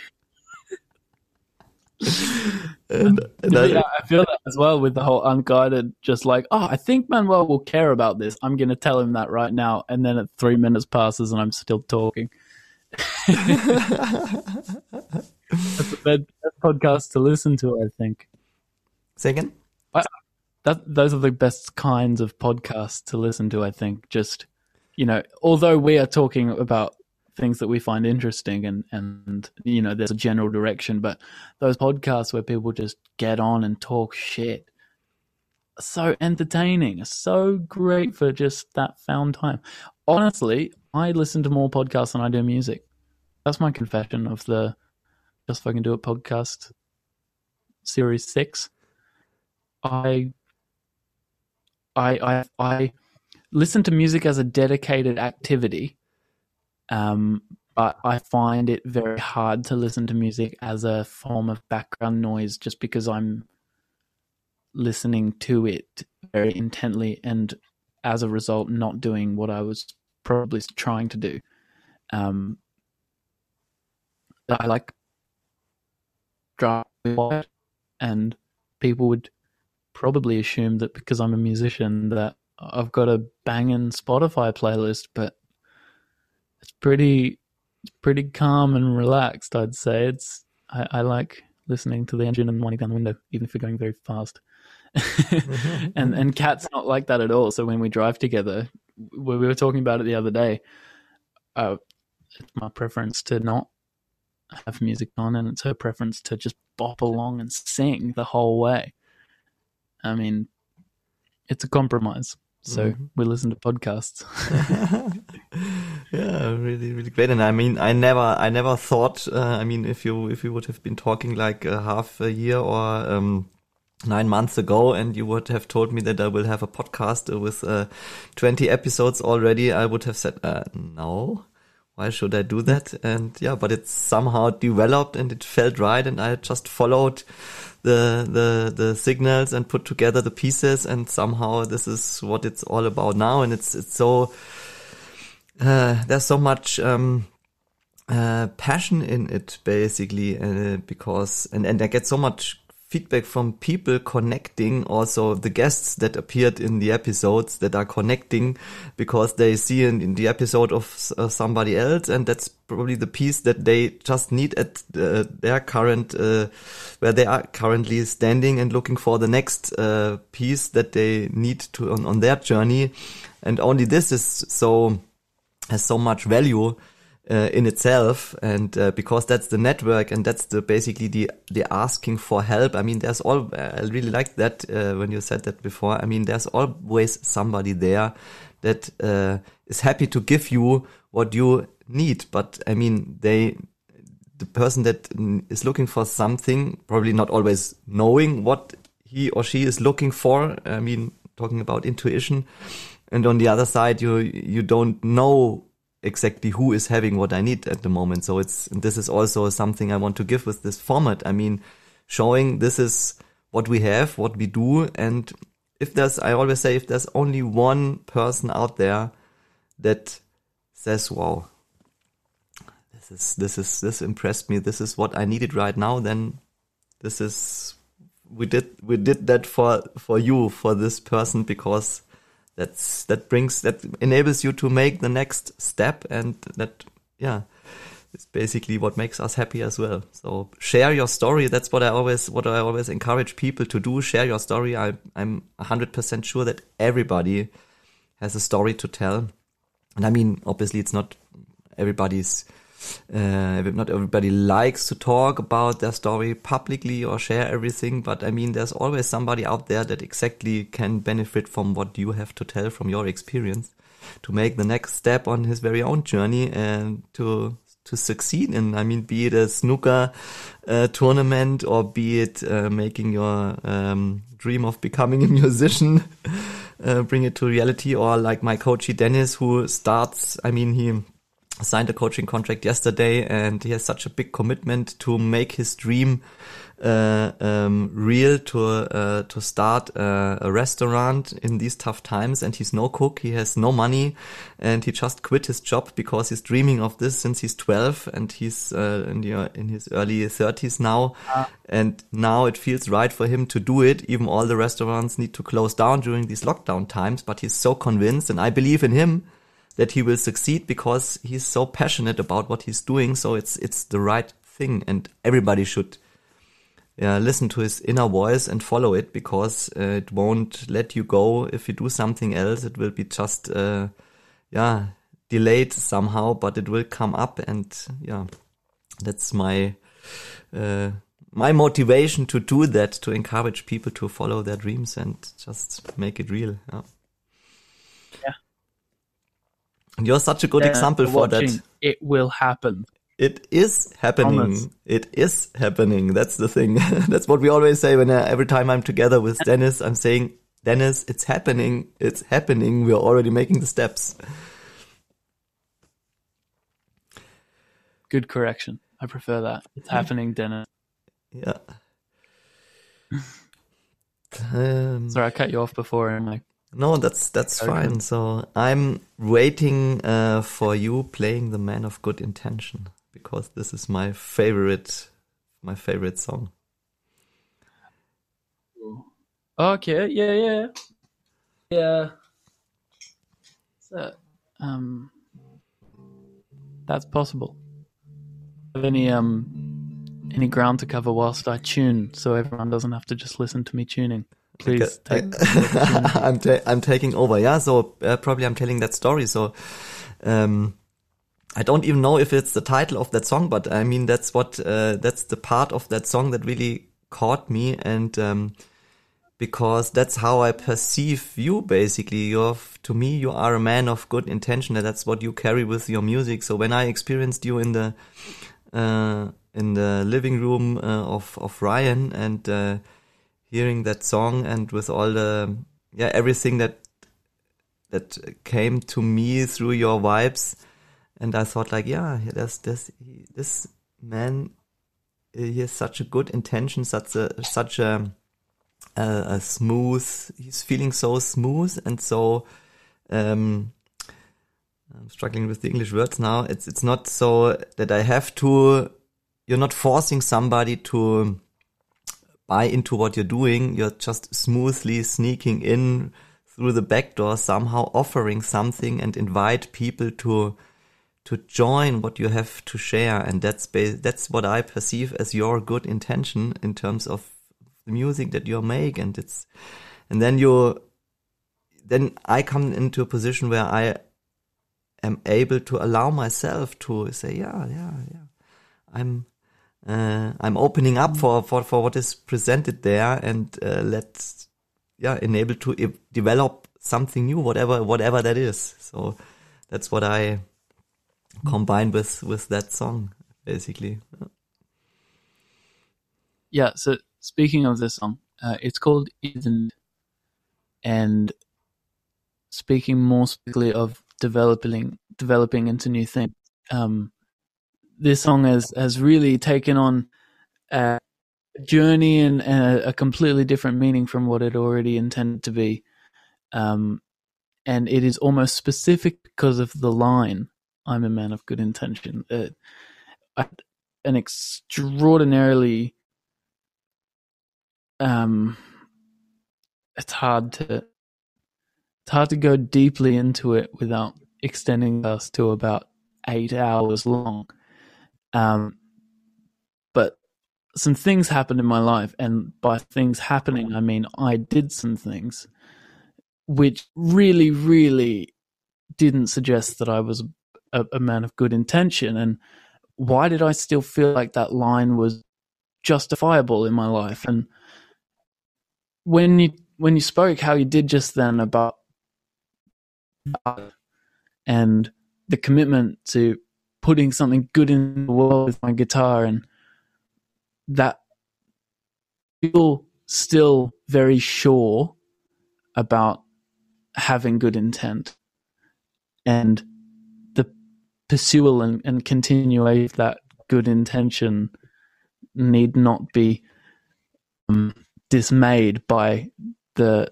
and, and I, yeah, I feel that as well with the whole unguided. Just like, oh, I think Manuel will care about this. I'm going to tell him that right now, and then at three minutes passes and I'm still talking. That's a bad, podcast to listen to. I think Second? again that those are the best kinds of podcasts to listen to. I think just you know, although we are talking about things that we find interesting and and you know there's a general direction, but those podcasts where people just get on and talk shit so entertaining, so great for just that found time. Honestly, I listen to more podcasts than I do music. That's my confession of the Just Fucking Do It podcast series six. I I I I listen to music as a dedicated activity, um, but I find it very hard to listen to music as a form of background noise just because I'm listening to it very intently and as a result not doing what I was probably trying to do. Um, I like driving and people would probably assume that because I'm a musician that I've got a banging Spotify playlist, but it's pretty pretty calm and relaxed. I'd say it's I, I like listening to the engine and winding down the window, even if we're going very fast. <laughs> and and Kat's not like that at all. So when we drive together, we, we were talking about it the other day. Uh, it's my preference to not have music on, and it's her preference to just bop along and sing the whole way. I mean, it's a compromise. So Mhm. we listen to podcasts. <laughs> yeah really really great and i mean i never i never thought uh, i mean if you if you would have been talking like a half a year or um nine months ago and you would have told me that i will have a podcast uh, with uh, 20 episodes already i would have said uh, no why should i do that and yeah but it somehow developed and it felt right and i just followed the the the signals and put together the pieces and somehow this is what it's all about now and it's it's so uh, there's so much um, uh, passion in it basically uh, because and and I get so much feedback from people connecting also the guests that appeared in the episodes that are connecting because they see in, in the episode of uh, somebody else and that's probably the piece that they just need at uh, their current uh, where they are currently standing and looking for the next uh, piece that they need to on, on their journey. And only this is so has so much value uh, in itself and uh, because that's the network and that's the basically the the asking for help. I mean there's all i really like that uh, when you said that before. I mean there's always somebody there that uh, is happy to give you what you need. But i mean they the person that is looking for something probably not always knowing what he or she is looking for i mean talking about intuition. And on the other side you you don't know exactly who is having what I need at the moment. So it's this is also something I want to give with this format. I mean, showing this is what we have, what we do, and if there's I always say if there's only one person out there that says, "Wow, this is this is this impressed me. This is what I needed right now," then this is we did we did that for for you for this person because that's that brings that enables you to make the next step and that yeah it's basically what makes us happy as well. So share your story. That's what i always what i always encourage people to do. Share your story. I, i'm 100% sure that everybody has a story to tell. And i mean obviously it's not everybody's uh, not everybody likes to talk about their story publicly or share everything, but I mean, there's always somebody out there that exactly can benefit from what you have to tell from your experience to make the next step on his very own journey and to to succeed in. I mean, be it a snooker uh, tournament or be it uh, making your um, dream of becoming a <laughs> musician, uh, bring it to reality, or like my coachy Dennis, who starts. I mean, he signed a coaching contract yesterday and he has such a big commitment to make his dream uh, um, real to uh, to start uh, a restaurant in these tough times. And he's no cook he has no money and he just quit his job because he's dreaming of this since he's 12 and he's uh, in, the, in his early 30s now. Ah. and now it feels right for him to do it. Even all the restaurants need to close down during these lockdown times but he's so convinced and I believe in him that he will succeed because he's so passionate about what he's doing. So it's it's the right thing, and everybody should yeah, listen to his inner voice and follow it because uh, it won't let you go if you do something else. It will be just uh, yeah delayed somehow, but it will come up, and yeah, that's my. Uh, my motivation to do that to encourage people to follow their dreams and just make it real yeah. You're such a good example for that. It will happen. It is happening. It is happening. That's the thing. <laughs> That's what we always say when uh, every time I'm together with Dennis, I'm saying, Dennis, it's happening. It's happening. We're already making the steps. Good correction. I prefer that. It's happening, Dennis. Yeah. <laughs> Um, Sorry, I cut you off before and I no, that's that's okay. fine. So I'm waiting uh, for you playing the Man of Good Intention because this is my favorite, my favorite song. Okay, yeah, yeah, yeah. So, um, that's possible. Have any um any ground to cover whilst I tune, so everyone doesn't have to just listen to me tuning. Please, take, I, am <laughs> ta I'm taking over. Yeah, so uh, probably I'm telling that story. So, um, I don't even know if it's the title of that song, but I mean that's what uh, that's the part of that song that really caught me, and um, because that's how I perceive you. Basically, you're to me you are a man of good intention, and that's what you carry with your music. So when I experienced you in the uh, in the living room uh, of of Ryan and uh, hearing that song and with all the yeah everything that that came to me through your vibes. And I thought like yeah there's this this man he has such a good intention such a such a a, a smooth he's feeling so smooth and so um I'm struggling with the English words now. It's it's not so that I have to you're not forcing somebody to buy into what you're doing. You're just smoothly sneaking in through the back door, somehow offering something and invite people to to join what you have to share. And that's that's what I perceive as your good intention in terms of the music that you make. And it's and then you then I come into a position where I am able to allow myself to say, yeah, yeah, yeah, I'm, uh, I'm opening up for, for, for what is presented there and, uh, let's, yeah, enable to e develop something new, whatever, whatever that is. So that's what I combine with, with that song, basically. Yeah. So speaking of this song, uh, it's called Eden, and speaking more specifically of developing developing into new things. Um, this song has has really taken on a journey and, and a, completely different meaning from what it already intended to be. Um, and it is almost specific because of the line "I'm a man of good intention." Uh, an extraordinarily um, it's hard to it's hard to go deeply into it without extending us to about eight hours long. Um, but some things happened in my life, and by things happening, I mean I did some things which really, really didn't suggest that I was a, a man of good intention. And why did I still feel like that line was justifiable in my life? And when you when you spoke how you did just then about and the commitment to putting something good in the world with my guitar and that feel still very sure about having good intent and the pursual and, and continuation of that good intention need not be um, dismayed by the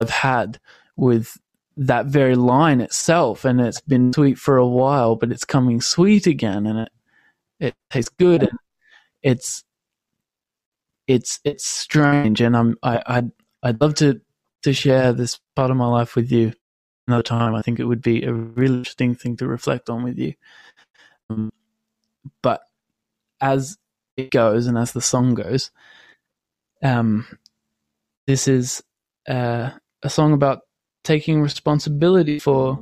I've had with that very line itself, and it's been sweet for a while, but it's coming sweet again, and it it tastes good, and it's it's it's strange, and I'm I I'd, I'd love to to share this part of my life with you another time. I think it would be a really interesting thing to reflect on with you. Um, but as it goes, and as the song goes, um, this is uh, a song about taking responsibility for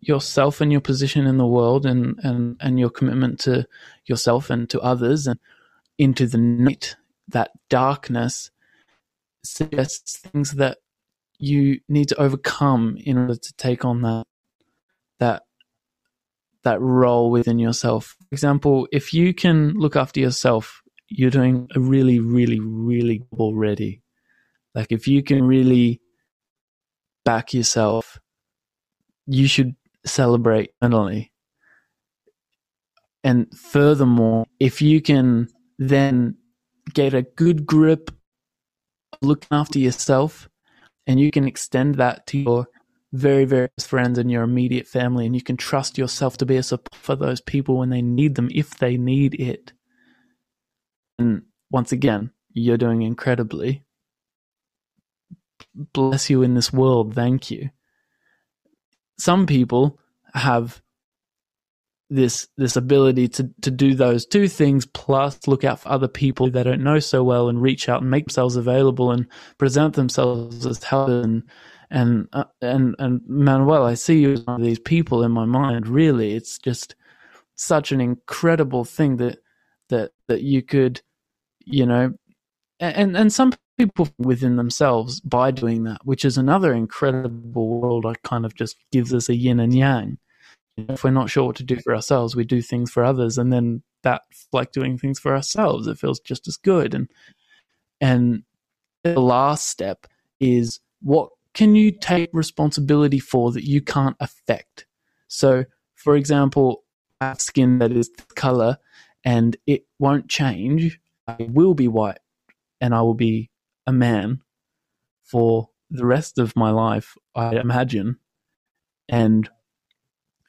yourself and your position in the world and, and, and your commitment to yourself and to others and into the night, that darkness suggests things that you need to overcome in order to take on that that that role within yourself. For example, if you can look after yourself you're doing a really, really, really already. Like if you can really back yourself, you should celebrate mentally. And furthermore, if you can then get a good grip looking after yourself and you can extend that to your very, very friends and your immediate family, and you can trust yourself to be a support for those people when they need them, if they need it and once again, you're doing incredibly. Bless you in this world. Thank you. Some people have this this ability to to do those two things plus look out for other people they don't know so well and reach out and make themselves available and present themselves as help and and uh, and and Manuel, I see you as one of these people in my mind. Really, it's just such an incredible thing that that that you could, you know, and and some people within themselves by doing that, which is another incredible world. I kind of just gives us a yin and yang. If we're not sure what to do for ourselves, we do things for others, and then that's like doing things for ourselves. It feels just as good. And and the last step is what can you take responsibility for that you can't affect? So, for example, I have skin that is color and it won't change. I will be white and I will be a man for the rest of my life, I imagine. And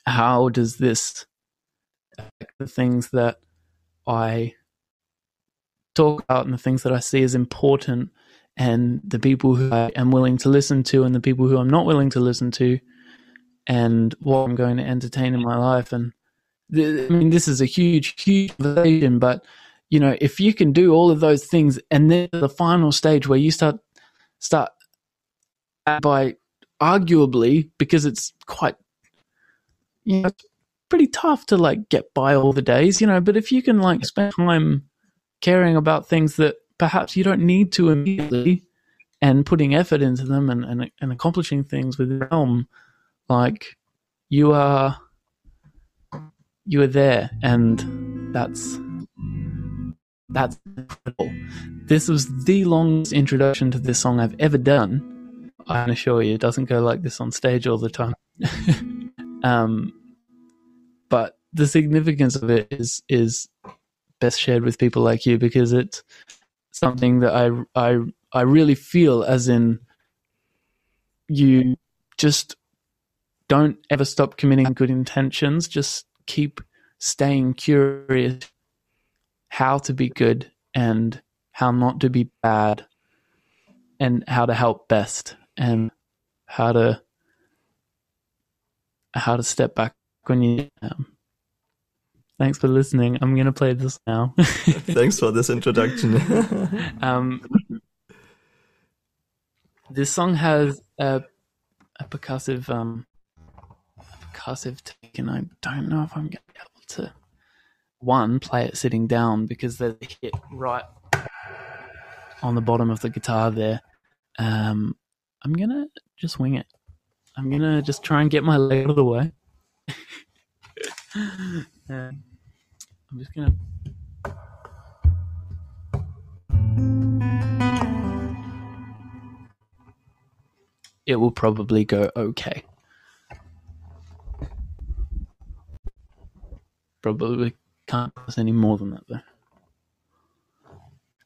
how does this affect the things that I talk about and the things that I see as important and the people who I am willing to listen to and the people who I'm not willing to listen to and what I'm going to entertain in my life and I mean, this is a huge, huge conversation, but you know, if you can do all of those things, and then the final stage where you start start by arguably because it's quite you know, pretty tough to like get by all the days, you know, but if you can like spend time caring about things that perhaps you don't need to immediately and putting effort into them and, and, and accomplishing things with realm, like you are you are there and that's that's incredible. This was the longest introduction to this song I've ever done. I can assure you, it doesn't go like this on stage all the time. <laughs> um, but the significance of it is is best shared with people like you because it's something that I I I really feel as in you just don't ever stop committing good intentions. Just keep staying curious how to be good and how not to be bad and how to help best and how to how to step back when you um, thanks for listening. I'm gonna play this now. <laughs> Thanks for this introduction. <laughs> um, this song has a, a percussive um, a percussive take, and I don't know if I'm to be able to one play it sitting down because a hit right on the bottom of the guitar there. Um, I'm gonna just wing it. I'm gonna just try and get my leg out of the way. <laughs> Um, I'm just gonna it will probably go okay. Probably can't pass any more than that though.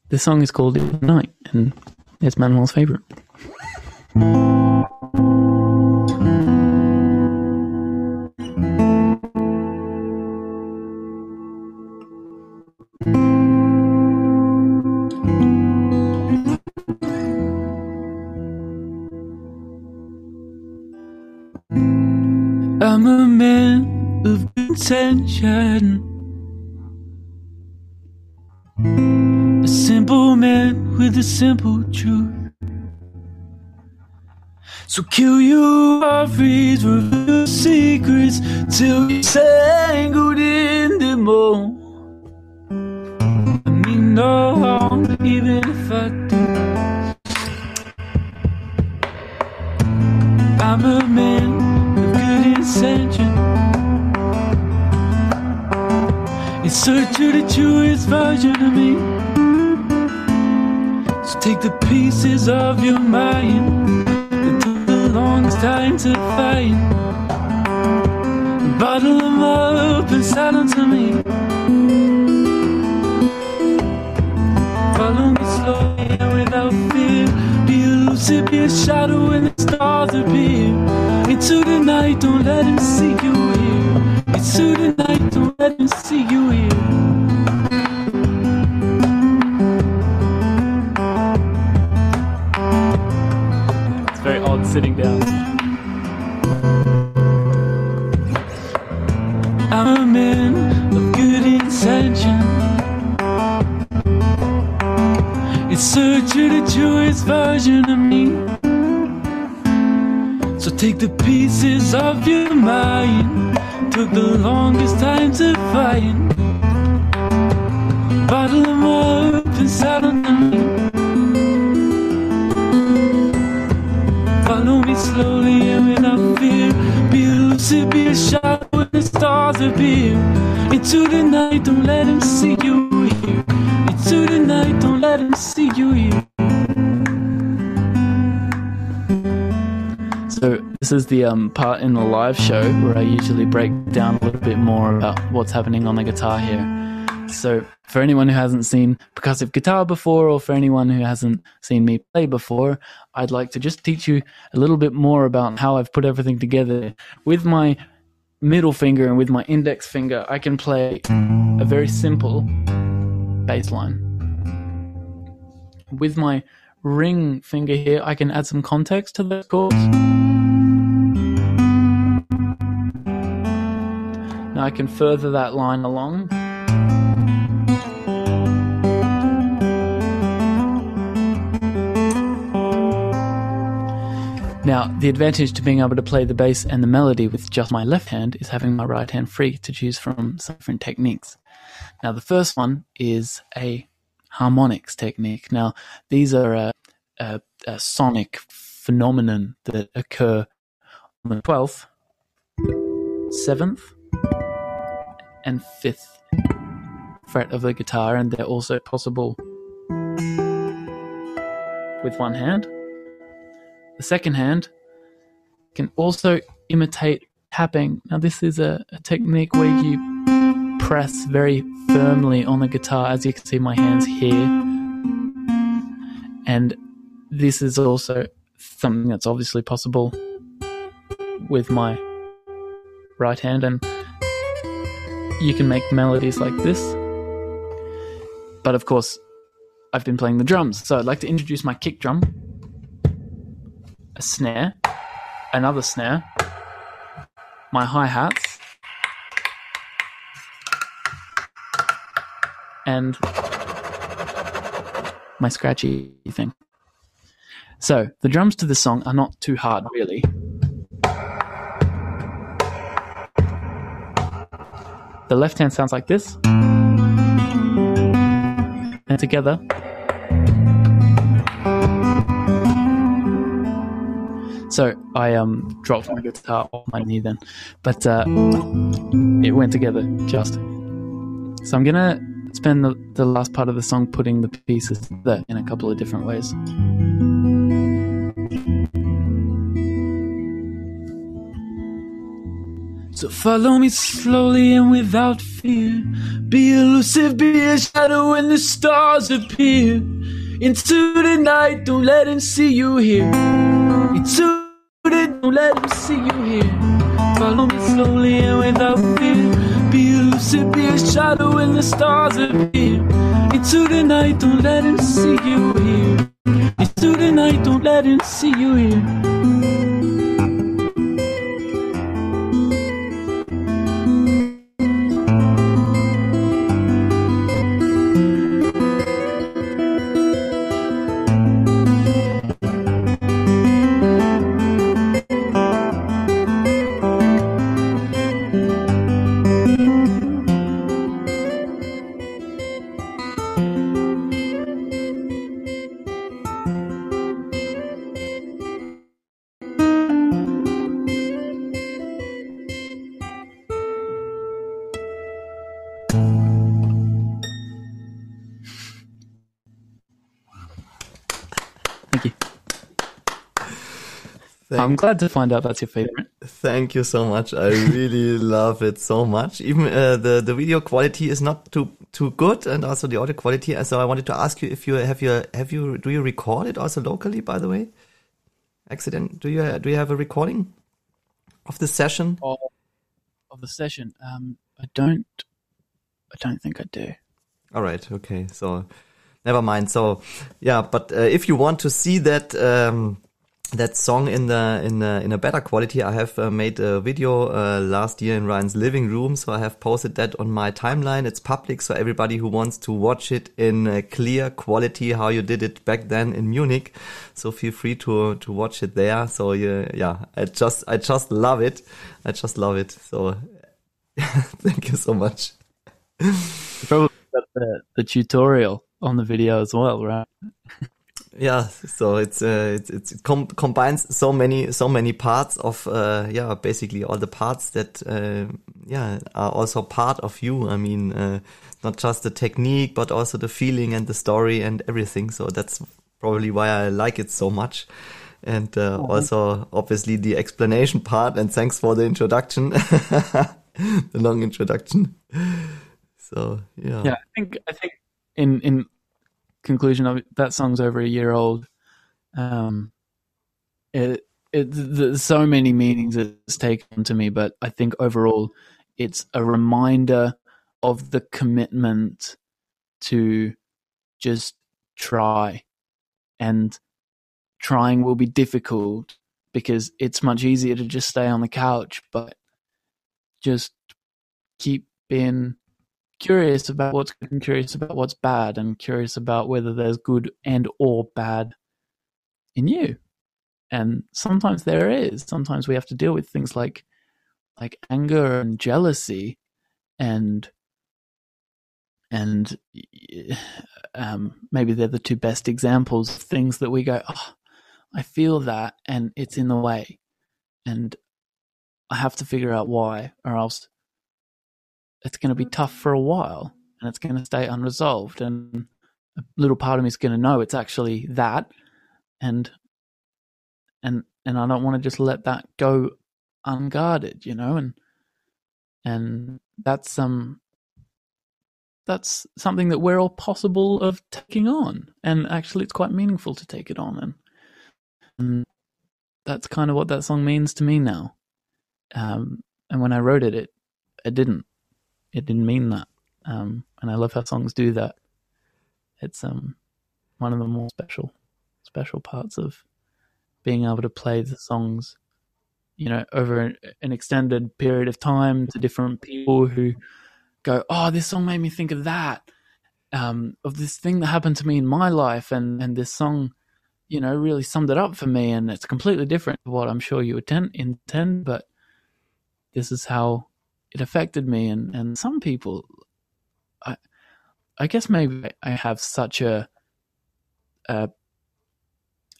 This song is called "In the Night and it's Manuel's favorite. I'm a man of intention. With a simple truth. So kill your worries, reveal secrets till you're tangled in them all. I mean no harm, even if I do. I'm a man of good intention. In search of the truest version of me. Take the pieces of your mind that took the longest time to find. Bottle them up and sell them to me. Follow me slowly and without fear. Be elusive, be a shadow when the stars appear. Into the night, don't let him see you here. Into the night, don't let him see you here. Sitting down. I'm a man of good intention. It's search of the version of me. So take the pieces of your mind. Took the longest time to find. Bottle them up them to me. Me slowly and without fear. Be elusive, be a shadow when the stars appear. Into the night, don't let him see you here. Into the night, don't let him see you here. So this is the um, part in the live show where I usually break down a little bit more about what's happening on the guitar here. So for anyone who hasn't seen percussive guitar before, or for anyone who hasn't seen me play before, I'd like to just teach you a little bit more about how I've put everything together. With my middle finger and with my index finger, I can play a very simple bass line. With my ring finger here, I can add some context to those chords. Now I can further that line along. Now, the advantage to being able to play the bass and the melody with just my left hand is having my right hand free to choose from some different techniques. Now, the first one is a harmonics technique. Now, these are a, a, a sonic phenomenon that occur on the 12th, 7th, and 5th fret of the guitar, and they're also possible with one hand. The second hand can also imitate tapping. Now, this is a, a technique where you press very firmly on the guitar, as you can see my hands here. And this is also something that's obviously possible with my right hand, and you can make melodies like this. But of course, I've been playing the drums, so I'd like to introduce my kick drum, a snare, another snare, my hi hats, and my scratchy thing. So the drums to this song are not too hard, really. The left hand sounds like this. And together. So I um dropped my guitar off my knee then, but uh, it went together just. So I'm gonna spend the, the last part of the song putting the pieces there in a couple of different ways. So follow me slowly and without fear. Be elusive, be a shadow when the stars appear. Into the night, don't let him see you here. Into don't let him see you here. Follow me slowly and without fear. Be elusive, be a shadow when the stars appear. Into the night, don't let him see you here. Into the night, don't let him see you here. I'm glad to find out that's your favorite. Thank you so much. I really <laughs> love it so much. Even uh, the the video quality is not too too good, and also the audio quality. And so I wanted to ask you if you have your have you do you record it also locally? By the way, accident. Do you do you have a recording of the session? Of, of the session, um, I don't. I don't think I do. All right. Okay. So never mind. So yeah, but uh, if you want to see that. Um, that song in the in the, in a better quality. I have uh, made a video uh, last year in Ryan's living room, so I have posted that on my timeline. It's public, so everybody who wants to watch it in uh, clear quality, how you did it back then in Munich, so feel free to to watch it there. So yeah, yeah, I just I just love it. I just love it. So <laughs> thank you so much. Probably the the tutorial on the video as well, right? <laughs> yeah so it's uh, it's, it's it com combines so many so many parts of uh, yeah basically all the parts that uh, yeah are also part of you. I mean uh, not just the technique but also the feeling and the story and everything. So that's probably why i like it so much. And uh, oh. also obviously the explanation part and thanks for the introduction. <laughs> The long introduction. So yeah. Yeah i think i think in in conclusion of it, that song's over a year old. Um, it, it, there's so many meanings it's taken to me, but I think overall it's a reminder of the commitment to just try. And trying will be difficult because it's much easier to just stay on the couch, but just keep being curious about what's good and curious about what's bad and curious about whether there's good and or bad in you. and sometimes there is. Sometimes we have to deal with things like like anger and jealousy and and <sighs> um, maybe they're the two best examples of things that we go, oh, I feel that, and it's in the way, and I have to figure out why, or else it's going to be tough for a while, and it's going to stay unresolved, and a little part of me is going to know it's actually that, and and and I don't want to just let that go unguarded, you know, and and that's um that's something that we're all possible of taking on, and actually, it's quite meaningful to take it on, and, and that's kind of what that song means to me now. Um, and when I wrote it, it it didn't it didn't mean that, um, and I love how songs do that. It's um one of the more special special parts of being able to play the songs, you know, over an extended period of time to different people who go, "Oh, this song made me think of that, um, of this thing that happened to me in my life," and and this song, you know, really summed it up for me, and it's completely different to what I'm sure you intend, intend but this is how it affected me, and and some people, I, I guess maybe I have such a, a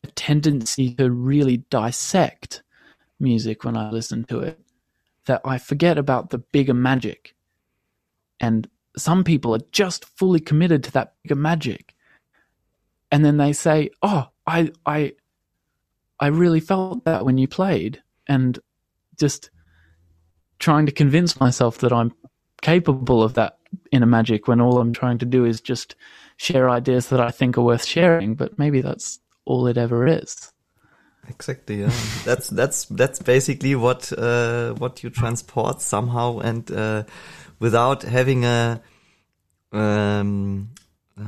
a tendency to really dissect music when I listen to it that I forget about the bigger magic. And some people are just fully committed to that bigger magic. And then they say, "Oh, I I I really felt that when you played." And just trying to convince myself that I'm capable of that inner magic when all I'm trying to do is just share ideas that I think are worth sharing, but maybe that's all it ever is. Exactly. Yeah. that's that's that's basically what uh, what you transport somehow, and uh, without having a um,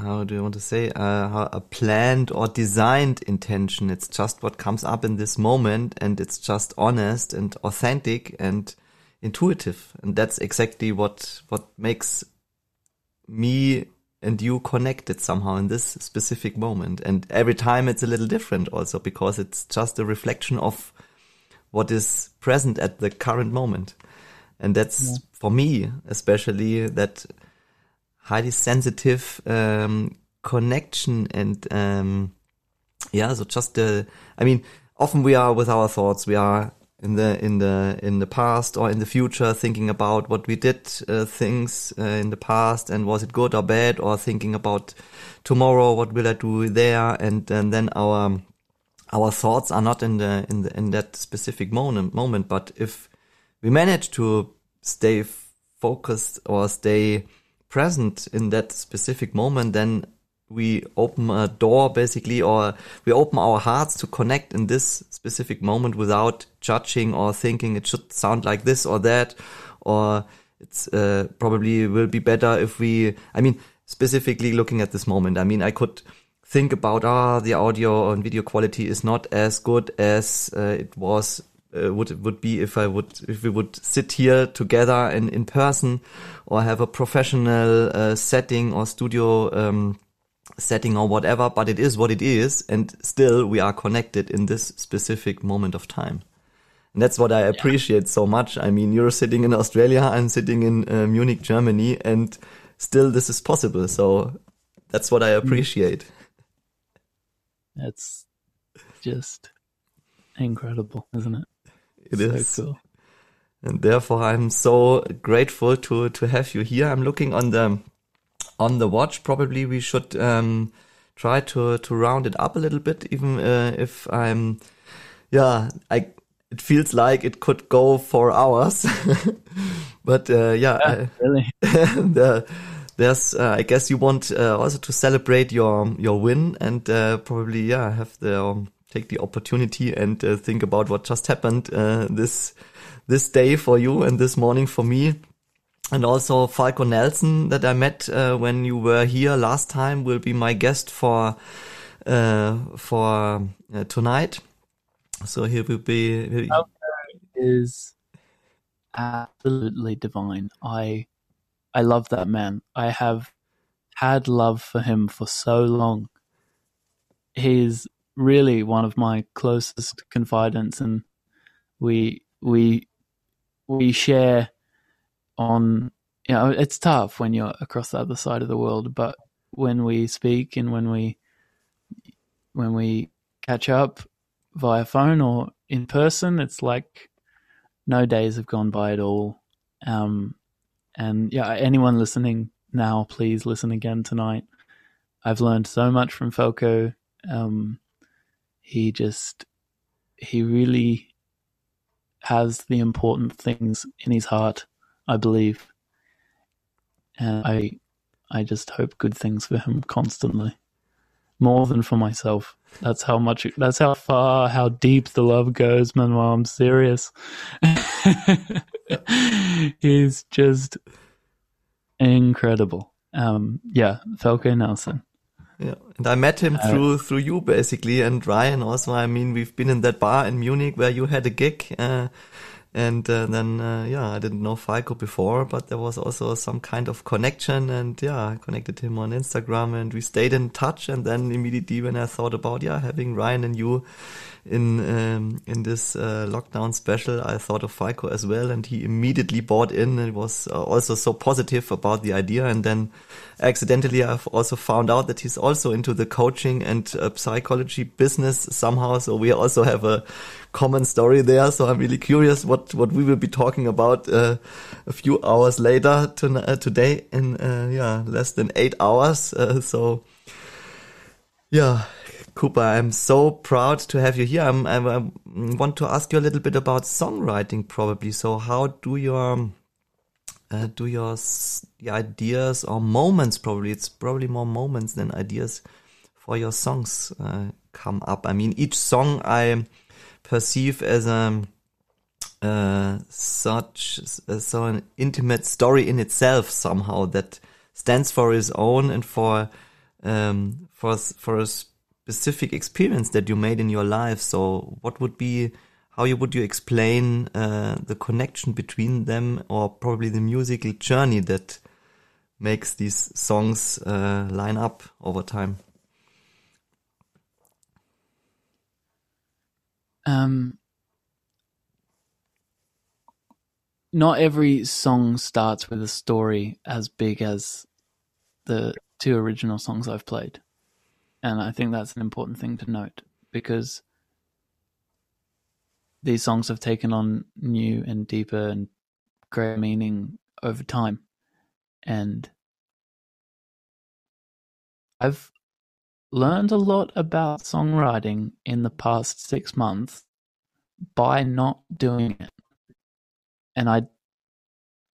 how do you want to say uh, a planned or designed intention. It's just what comes up in this moment, and it's just honest and authentic and intuitive, and that's exactly what what makes me and you connected somehow in this specific moment. And every time it's a little different also because it's just a reflection of what is present at the current moment. And that's yeah. for me, especially that highly sensitive, um, connection and, um, yeah, so just the, I mean, often we are with our thoughts, we are in the in the in the past or in the future thinking about what we did uh, things uh, in the past and was it good or bad or thinking about tomorrow what will i do there? And, and then our our thoughts are not in the in the in that specific moment moment but if we manage to stay focused or stay present in that specific moment then we open a door basically or we open our hearts to connect in this specific moment without judging or thinking it should sound like this or that or it's uh, probably will be better if we i mean specifically looking at this moment i mean i could think about ah the audio and video quality is not as good as uh, it was uh, would would be if I would if we would sit here together in in person or have a professional uh, setting or studio um, setting or whatever, but it is what it is. And still we are connected in this specific moment of time. And that's what I appreciate yeah. so much. I mean, you're sitting in Australia, I'm sitting in uh, Munich, Germany, and still this is possible. So that's what I mm. appreciate. That's just incredible, isn't it? It so is. Cool. And therefore I'm so grateful to, to have you here. I'm looking on the on the watch. Probably we should um, try to to round it up a little bit, even uh, if I'm, yeah, I. It feels like it could go for hours, <laughs> but uh, yeah, yeah uh, really. <laughs> the, there's, uh, I guess you want uh, also to celebrate your your win and uh, probably yeah have the um, take the opportunity and think about what just happened this this day for you and this morning for me and also Falco Nelson that I met uh, when you were here last time will be my guest for uh, for uh, tonight. So he will be. Falco is absolutely divine. I I love that man. I have had love for him for so long. He's really one of my closest confidants, and we we we share on. You know, it's tough when you're across the other side of the world, but when we speak and when we when we catch up via phone or in person, it's like no days have gone by at all. Um, and yeah, anyone listening now, please listen again tonight. I've learned so much from Falco. Um, he just, he really has the important things in his heart, I believe. And I, I just hope good things for him constantly, more than for myself. That's how much. That's how far, how deep the love goes, Manuel. I'm serious. <laughs> He's just incredible. Um, yeah, Falco Nelson. Yeah, and I met him uh, through through you basically, and Ryan also. I mean, we've been in that bar in Munich where you had a gig, uh, and uh, then uh, yeah, I didn't know Falco before, but there was also some kind of connection, and yeah, I connected him on Instagram, and we stayed in touch. And then immediately when I thought about yeah having Ryan and you in um, in this uh, lockdown special, I thought of Falco as well, and he immediately bought in and was uh, also so positive about the idea. And then accidentally, I've also found out that he's also into the coaching and uh, psychology business somehow. So we also have a common story there. So I'm really curious what what we will be talking about uh, a few hours later to, uh, today in uh, yeah less than eight hours. so yeah Cooper, I'm so proud to have you here. I'm, I, I want to ask you a little bit about songwriting, probably. So, how do your uh, do your ideas or moments probably it's probably more moments than ideas for your songs uh, come up i mean each song i perceive as a uh, such uh, so an intimate story in itself somehow that stands for his own and for um, for for a specific experience that you made in your life. So what would be, how you would you explain uh, the connection between them or probably the musical journey that makes these songs uh, line up over time? Um, not every song starts with a story as big as the two original songs I've played. And I think that's an important thing to note because these songs have taken on new and deeper and greater meaning over time. And I've learned a lot about songwriting in the past six months by not doing it. And I,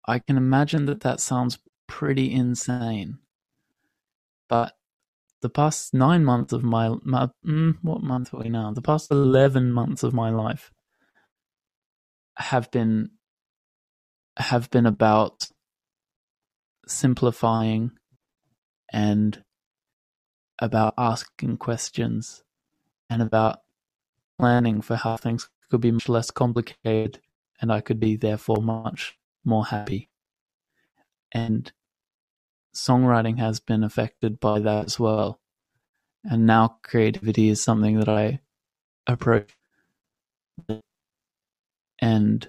I can imagine that that sounds pretty insane. But the past nine months of my, my mm, what month are we now? The past eleven months of my life have been have been about simplifying and about asking questions and about planning for how things could be much less complicated and I could be therefore much more happy. And songwriting has been affected by that as well. And now creativity is something that I approach. And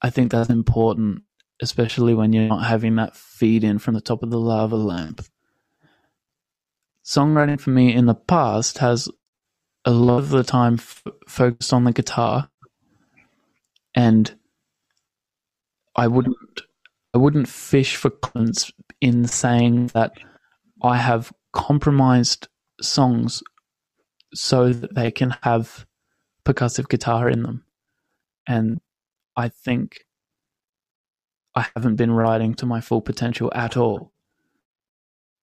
I think that's important, especially when you're not having that feed in from the top of the lava lamp. Songwriting for me in the past has a lot of the time f- focused on the guitar and I wouldn't I wouldn't fish for comments in saying that I have compromised songs so that they can have percussive guitar in them. And I think I haven't been writing to my full potential at all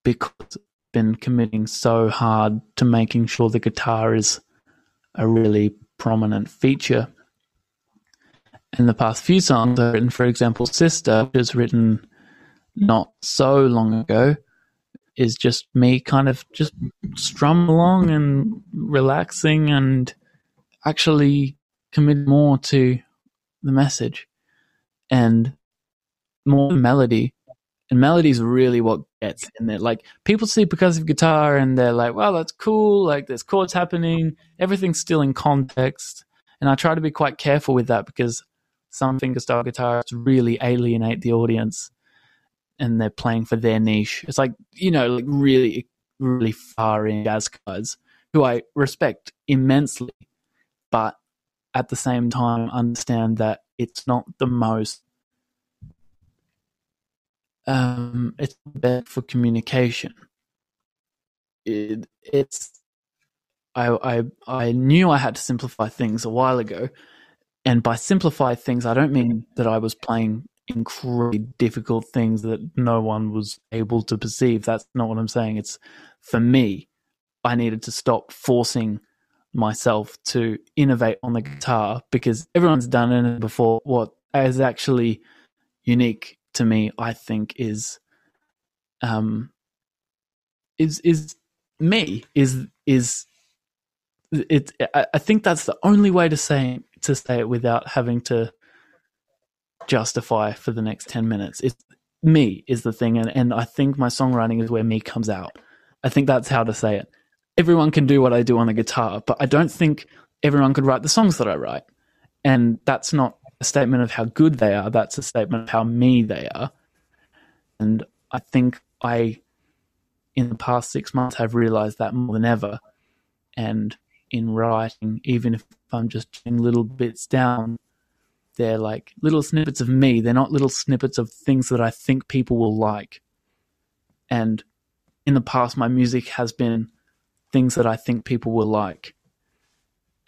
because I've been committing so hard to making sure the guitar is a really prominent feature in the past few songs I've written, for example, Sister, which was written not so long ago, is just me kind of just strum along and relaxing and actually commit more to the message and more melody And melody is really what gets in there. Like people see percussive guitar and they're like, "Well, that's cool. Like there's chords happening. Everything's still in context." And I try to be quite careful with that because some fingerstyle guitarists really alienate the audience and they're playing for their niche. It's like, you know, like really, really far in jazz guys who I respect immensely, but at the same time understand that it's not the most um, it's bad for communication. It, it's I, I I knew I had to simplify things a while ago, and by simplify things, I don't mean that I was playing incredibly difficult things that no one was able to perceive. That's not what I'm saying. It's for me, I needed to stop forcing myself to innovate on the guitar because everyone's done it before. What is actually unique to me, I think, is um is is me is is it. I think that's the only way to say to say it without having to justify for the next 10 minutes. It's me is the thing. And, and I think my songwriting is where me comes out. I think that's how to say it. Everyone can do what I do on the guitar, but I don't think everyone could write the songs that I write. And that's not a statement of how good they are. That's a statement of how me they are. And I think I, in the past six months, have realized that more than ever. And in writing, even if I'm just doing little bits down, they're like little snippets of me. They're not little snippets of things that I think people will like. And in the past, my music has been things that I think people will like.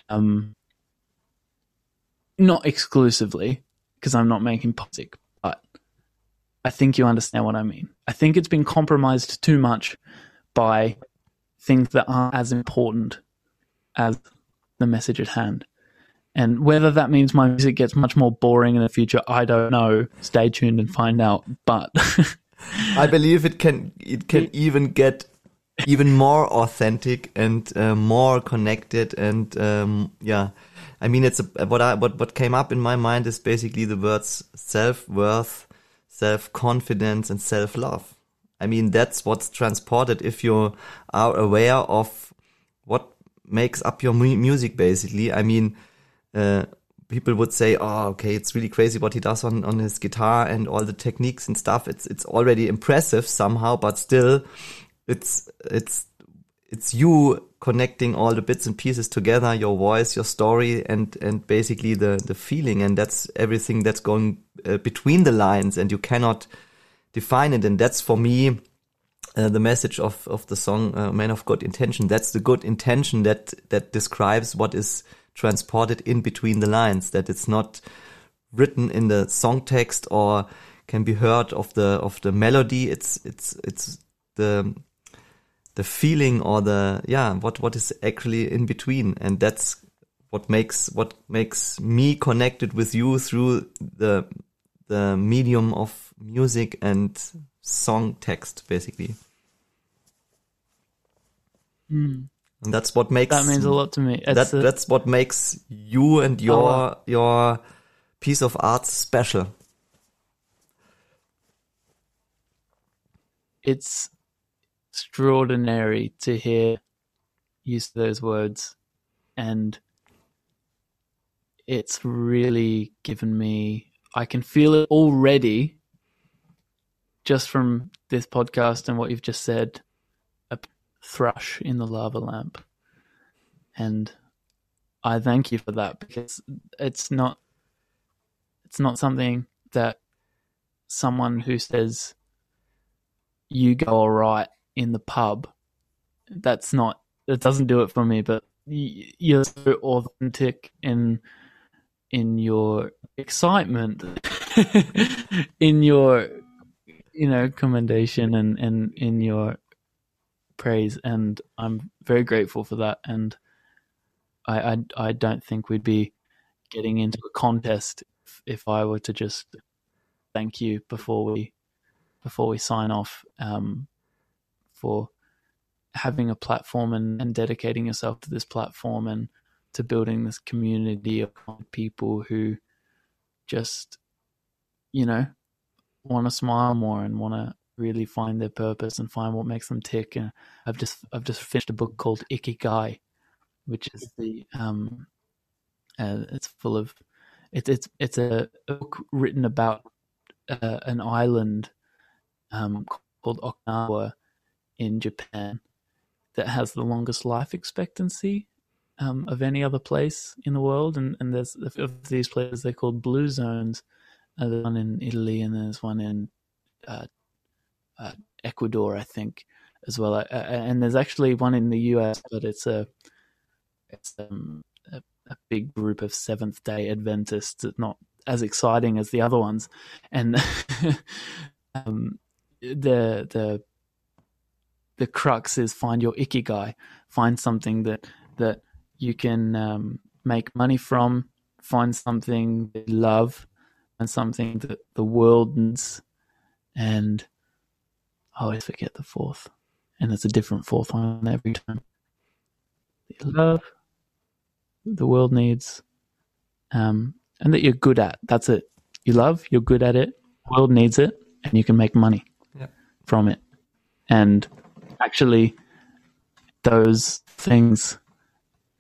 Um, not exclusively, because I'm not making music, but I think you understand what I mean. I think it's been compromised too much by things that aren't as important as the message at hand. And whether that means my music gets much more boring in the future, I don't know. Stay tuned and find out. But <laughs> I believe it can it can even get even more authentic and uh, more connected and um, yeah. I mean, it's a, what I what what came up in my mind is basically the words self worth, self confidence, and self love. I mean, that's what's transported if you are aware of makes up your mu music. Basically, I mean uh, people would say, "Oh, okay, it's really crazy what he does on on his guitar and all the techniques and stuff. It's it's already impressive somehow, but still, it's it's it's you connecting all the bits and pieces together, your voice, your story, and and basically the the feeling, and that's everything that's going uh, between the lines, and you cannot define it, and that's for me." Uh, the message of of the song uh, "Man of Good Intention." That's the good intention that that describes what is transported in between the lines, that it's not written in the song text or can be heard of the of the melody. It's it's it's the the feeling or the yeah what what is actually in between, and that's what makes what makes me connected with you through the the medium of music and song text, basically. Mm. And that's what makes that means a lot to me. That, a, that's what makes you and your oh. your piece of art special. It's extraordinary to hear use those words, and it's really given me. I can feel it already, just from this podcast and what you've just said a thrush in the lava lamp. And I thank you for that because it's not it's not something that someone who says you go all right in the pub that's not it doesn't do it for me but you're so authentic in in your excitement <laughs> in your you know commendation and and in your praise, and I'm very grateful for that. And I, I, I don't think we'd be getting into a contest if, if, I were to just thank you before we before we sign off um, for having a platform and, and dedicating yourself to this platform and to building this community of people who just you know want to smile more and want to really find their purpose and find what makes them tick. And I've just I've just finished a book called Ikigai, which is the um, uh, it's full of it's it's it's a, book written about uh, an island um, called Okinawa in Japan that has the longest life expectancy um, of any other place in the world, and and there's of these places they're called blue zones. Uh, there's one in Italy, and there's one in uh, uh, Ecuador, I think, as well. Uh, and there's actually one in the US, but it's a it's um, a, a, big group of Seventh Day Adventists. Not as exciting as the other ones, and <laughs> um, the the the crux is find your ikigai, find something that that you can um, make money from, find something that you love, and something that the world needs, and I always forget the fourth, and it's a different fourth one every time. Love, the world needs, um, and that you're good at. That's it. You love, you're good at it. World needs it, and you can make money yeah. from it. And actually, those things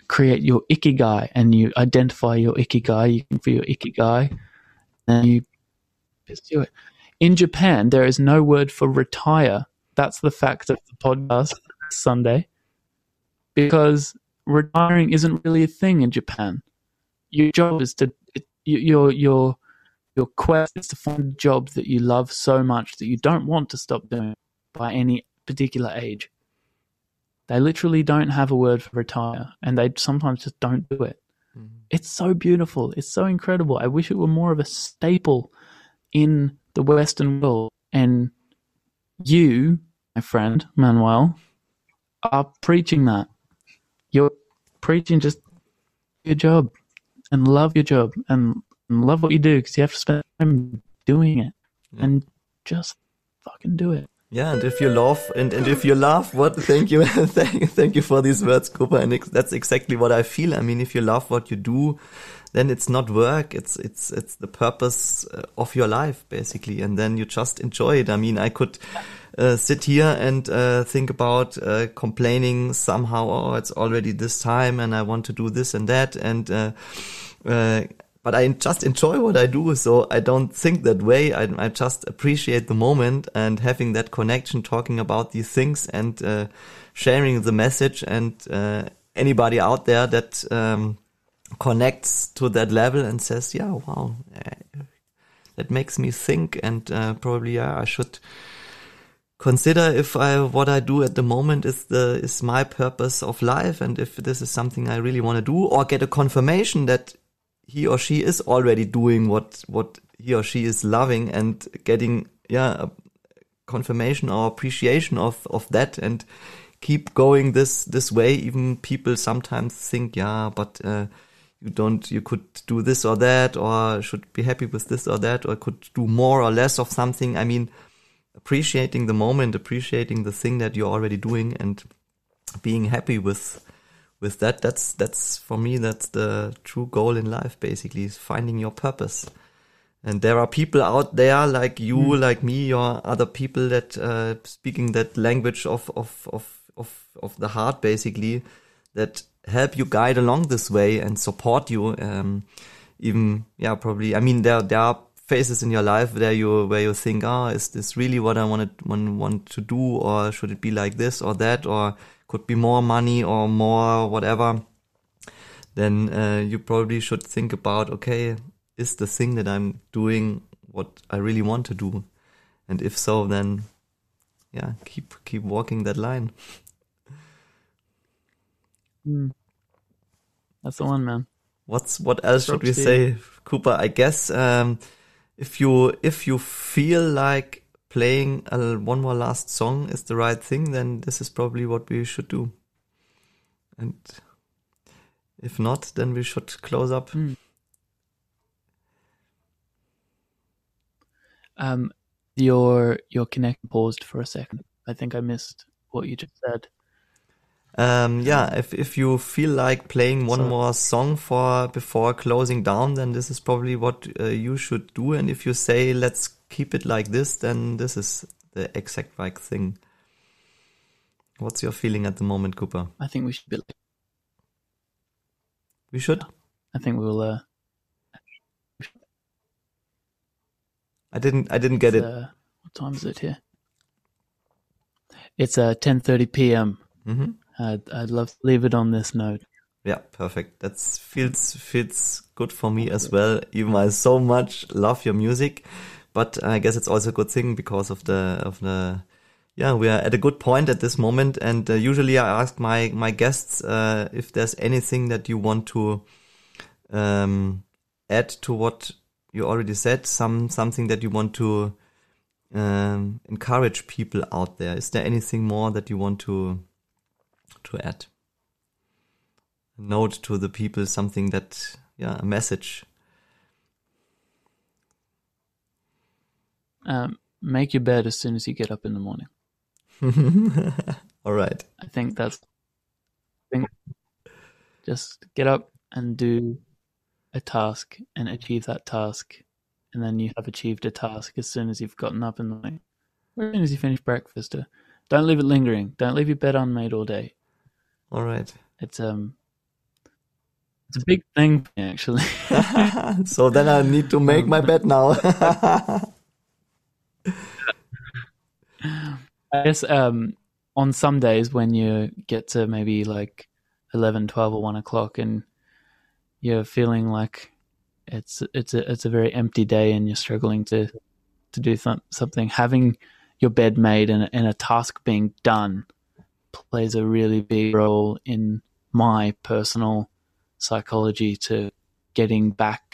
create your ikigai, and you identify your ikigai. You can feel your ikigai, and you pursue it in Japan, there is no word for retire. That's the fact of the podcast Sunday. Because retiring isn't really a thing in Japan. Your job is to your your your quest is to find a job that you love so much that you don't want to stop doing by any particular age. They literally don't have a word for retire, and they sometimes just don't do it. It's so beautiful. It's so incredible. I wish it were more of a staple in the Western world. And you, my friend Manuel, are preaching that. You're preaching just your job and love your job and, and love what you do because you have to spend time doing it yeah. and just fucking do it. Yeah, and if you love and, and if you love what <laughs> thank you <laughs> thank, thank you for these words, Cooper, and that's exactly what I feel. I mean, if you love what you do, then it's not work. It's it's it's the purpose uh, of your life basically, and then you just enjoy it. I mean, I could uh, sit here and uh, think about uh, complaining somehow. Oh, it's already this time, and I want to do this and that, and uh, uh, but I just enjoy what I do, so I don't think that way. I, I just appreciate the moment and having that connection, talking about these things and sharing the message and anybody out there that um, connects to that level and says, yeah, wow, uh, that makes me think and uh, probably, yeah, I should consider if I, what I do at the moment is the, is my purpose of life. And if this is something I really want to do or get a confirmation that he or she is already doing what, what he or she is loving and getting, yeah, confirmation or appreciation of, of that and keep going this, this way. Even people sometimes think, yeah, but, uh, you don't you could do this or that or should be happy with this or that or could do more or less of something i mean appreciating the moment appreciating the thing that you're already doing and being happy with with that that's that's for me that's the true goal in life basically is finding your purpose and there are people out there like you mm. like me or other people that uh, speaking that language of of of of of the heart basically that help you guide along this way and support you. Um, even yeah, probably. I mean, there there are phases in your life where you where you think, oh, is this really what I want to want, want to do, or should it be like this or that, or could be more money or more whatever. Then uh, you probably should think about, okay, is the thing that I'm doing what I really want to do, and if so, then yeah, keep keep walking that line. Mm. That's the one, man. What's what else should we say, Cooper? I guess um, if you if you feel like playing a, one more last song is the right thing, then this is probably what we should do. And if not, then we should close up. Mm. Um, your your connect paused for a second. I think I missed what you just said. Um, yeah, if if you feel like playing one so, more song for before closing down, then this is probably what uh, you should do. And if you say let's keep it like this, then this is the exact right thing. What's your feeling at the moment, Cooper? I think we should be. Like, We should. I think we'll. Uh, I didn't. I didn't get it. uh, what time is it here? It's uh 10:30 p.m. hmm I'd, I'd love to leave it on this note. Yeah, perfect. That feels feels good for me as well. Even I so much love your music, but I guess it's also a good thing because of the of the yeah we are at a good point at this moment. And uh, usually I ask my my guests uh, if there's anything that you want to um, add to what you already said. Some something that you want to um, encourage people out there. Is there anything more that you want to to add? note to the people something that yeah a message Um, make your bed as soon as you get up in the morning. <laughs> all right I think that's. I think just get up and do a task and achieve that task, and then you have achieved a task as soon as you've gotten up in the morning, or as soon as you finish breakfast. Uh, Don't leave it lingering. Don't leave your bed unmade all day. all right It's um, it's a big thing actually. <laughs> <laughs> so then i need to make my bed now I guess um, on some days when you get to maybe like 11, 12 or 1 o'clock and you're feeling like it's it's a it's a very empty day and you're struggling to to do th- something having your bed made and, and a task being done plays a really big role in my personal psychology to getting back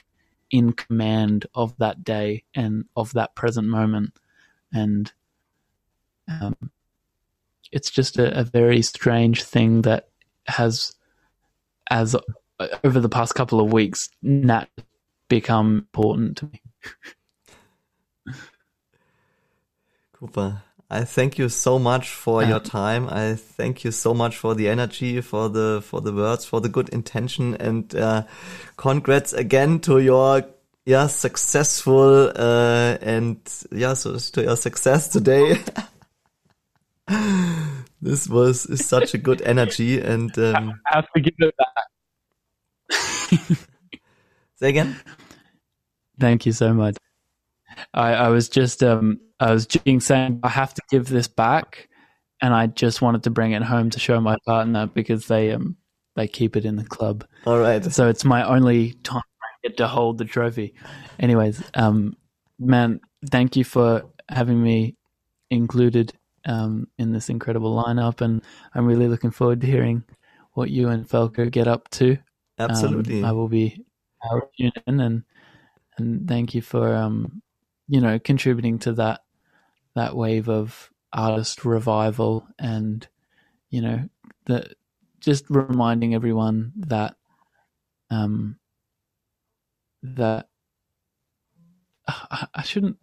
in command of that day and of that present moment and um, it's just a, a very strange thing that has, as uh, over the past couple of weeks, not become important to me. cooper i thank you so much for your time. I thank you so much for the energy for the for the words for the good intention. And uh, congrats again to your yeah successful uh, and yeah so to your success today. <laughs> This was is such a good energy and um, I have to give it back. say again? Thank you so much. I, I was just um I was joking saying I have to give this back, and I just wanted to bring it home to show my partner because they um they keep it in the club. all right So it's my only time I get to hold the trophy. Anyways, um, man, thank you for having me included um, in this incredible lineup, and I'm really looking forward to hearing what you and Falco get up to. Um, absolutely I will be I'll tune in, and and thank you for um, you know, contributing to that that wave of artist revival, and you know, the just reminding everyone that um that I, I shouldn't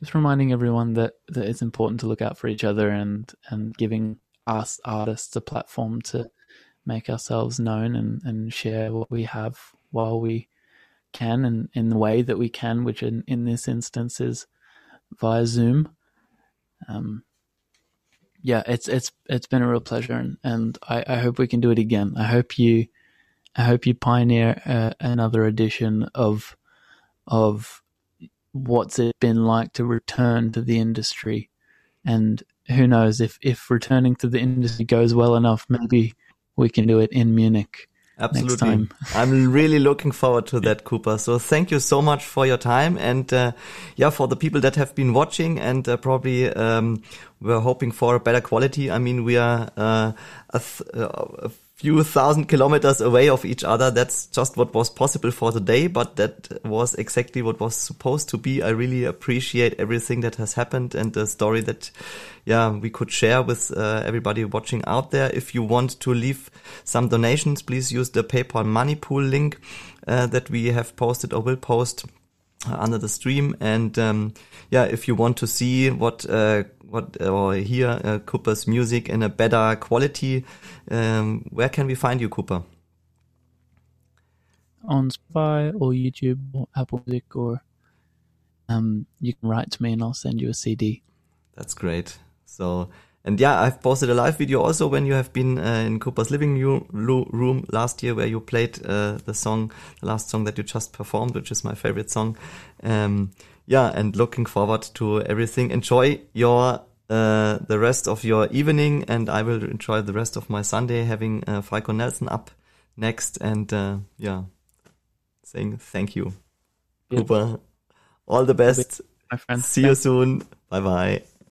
just reminding everyone that that it's important to look out for each other and and giving us artists a platform to make ourselves known and and share what we have while we can and in the way that we can which in, in this instance is via zoom um yeah, it's it's it's been a real pleasure, and, and I, I hope we can do it again. I hope you, I hope you pioneer uh, another edition of, of what's it been like to return to the industry, and who knows if if returning to the industry goes well enough, maybe we can do it in Munich. Absolutely. <laughs> I'm really looking forward to that, Cooper. So thank you so much for your time. And, uh, yeah, for the people that have been watching and uh, probably, um, we're hoping for a better quality. I mean, we are, uh, a, th- uh, a few thousand kilometers away of each other. That's just what was possible for today, but that was exactly what was supposed to be. I really appreciate everything that has happened and the story that, yeah, we could share with uh, everybody watching out there. If you want to leave some donations, please use the PayPal Money Pool link uh, that we have posted or will post under the stream. And um, yeah, if you want to see what uh, what or hear uh, Cooper's music in a better quality, um, where can we find you, Cooper? on Spotify or YouTube or Apple Music or um, you can write to me and I'll send you a CD. That's great. So, and yeah, I've posted a live video also when you have been uh, in Cooper's living room last year where you played uh, the song, the last song that you just performed, which is my favorite song. Um, yeah, and looking forward to everything. Enjoy your uh, the rest of your evening, and I will enjoy the rest of my Sunday having uh, Falco Nelson up next, and uh, yeah, saying thank you, yeah. Cooper. All the best, my friend. See you soon. Bye bye.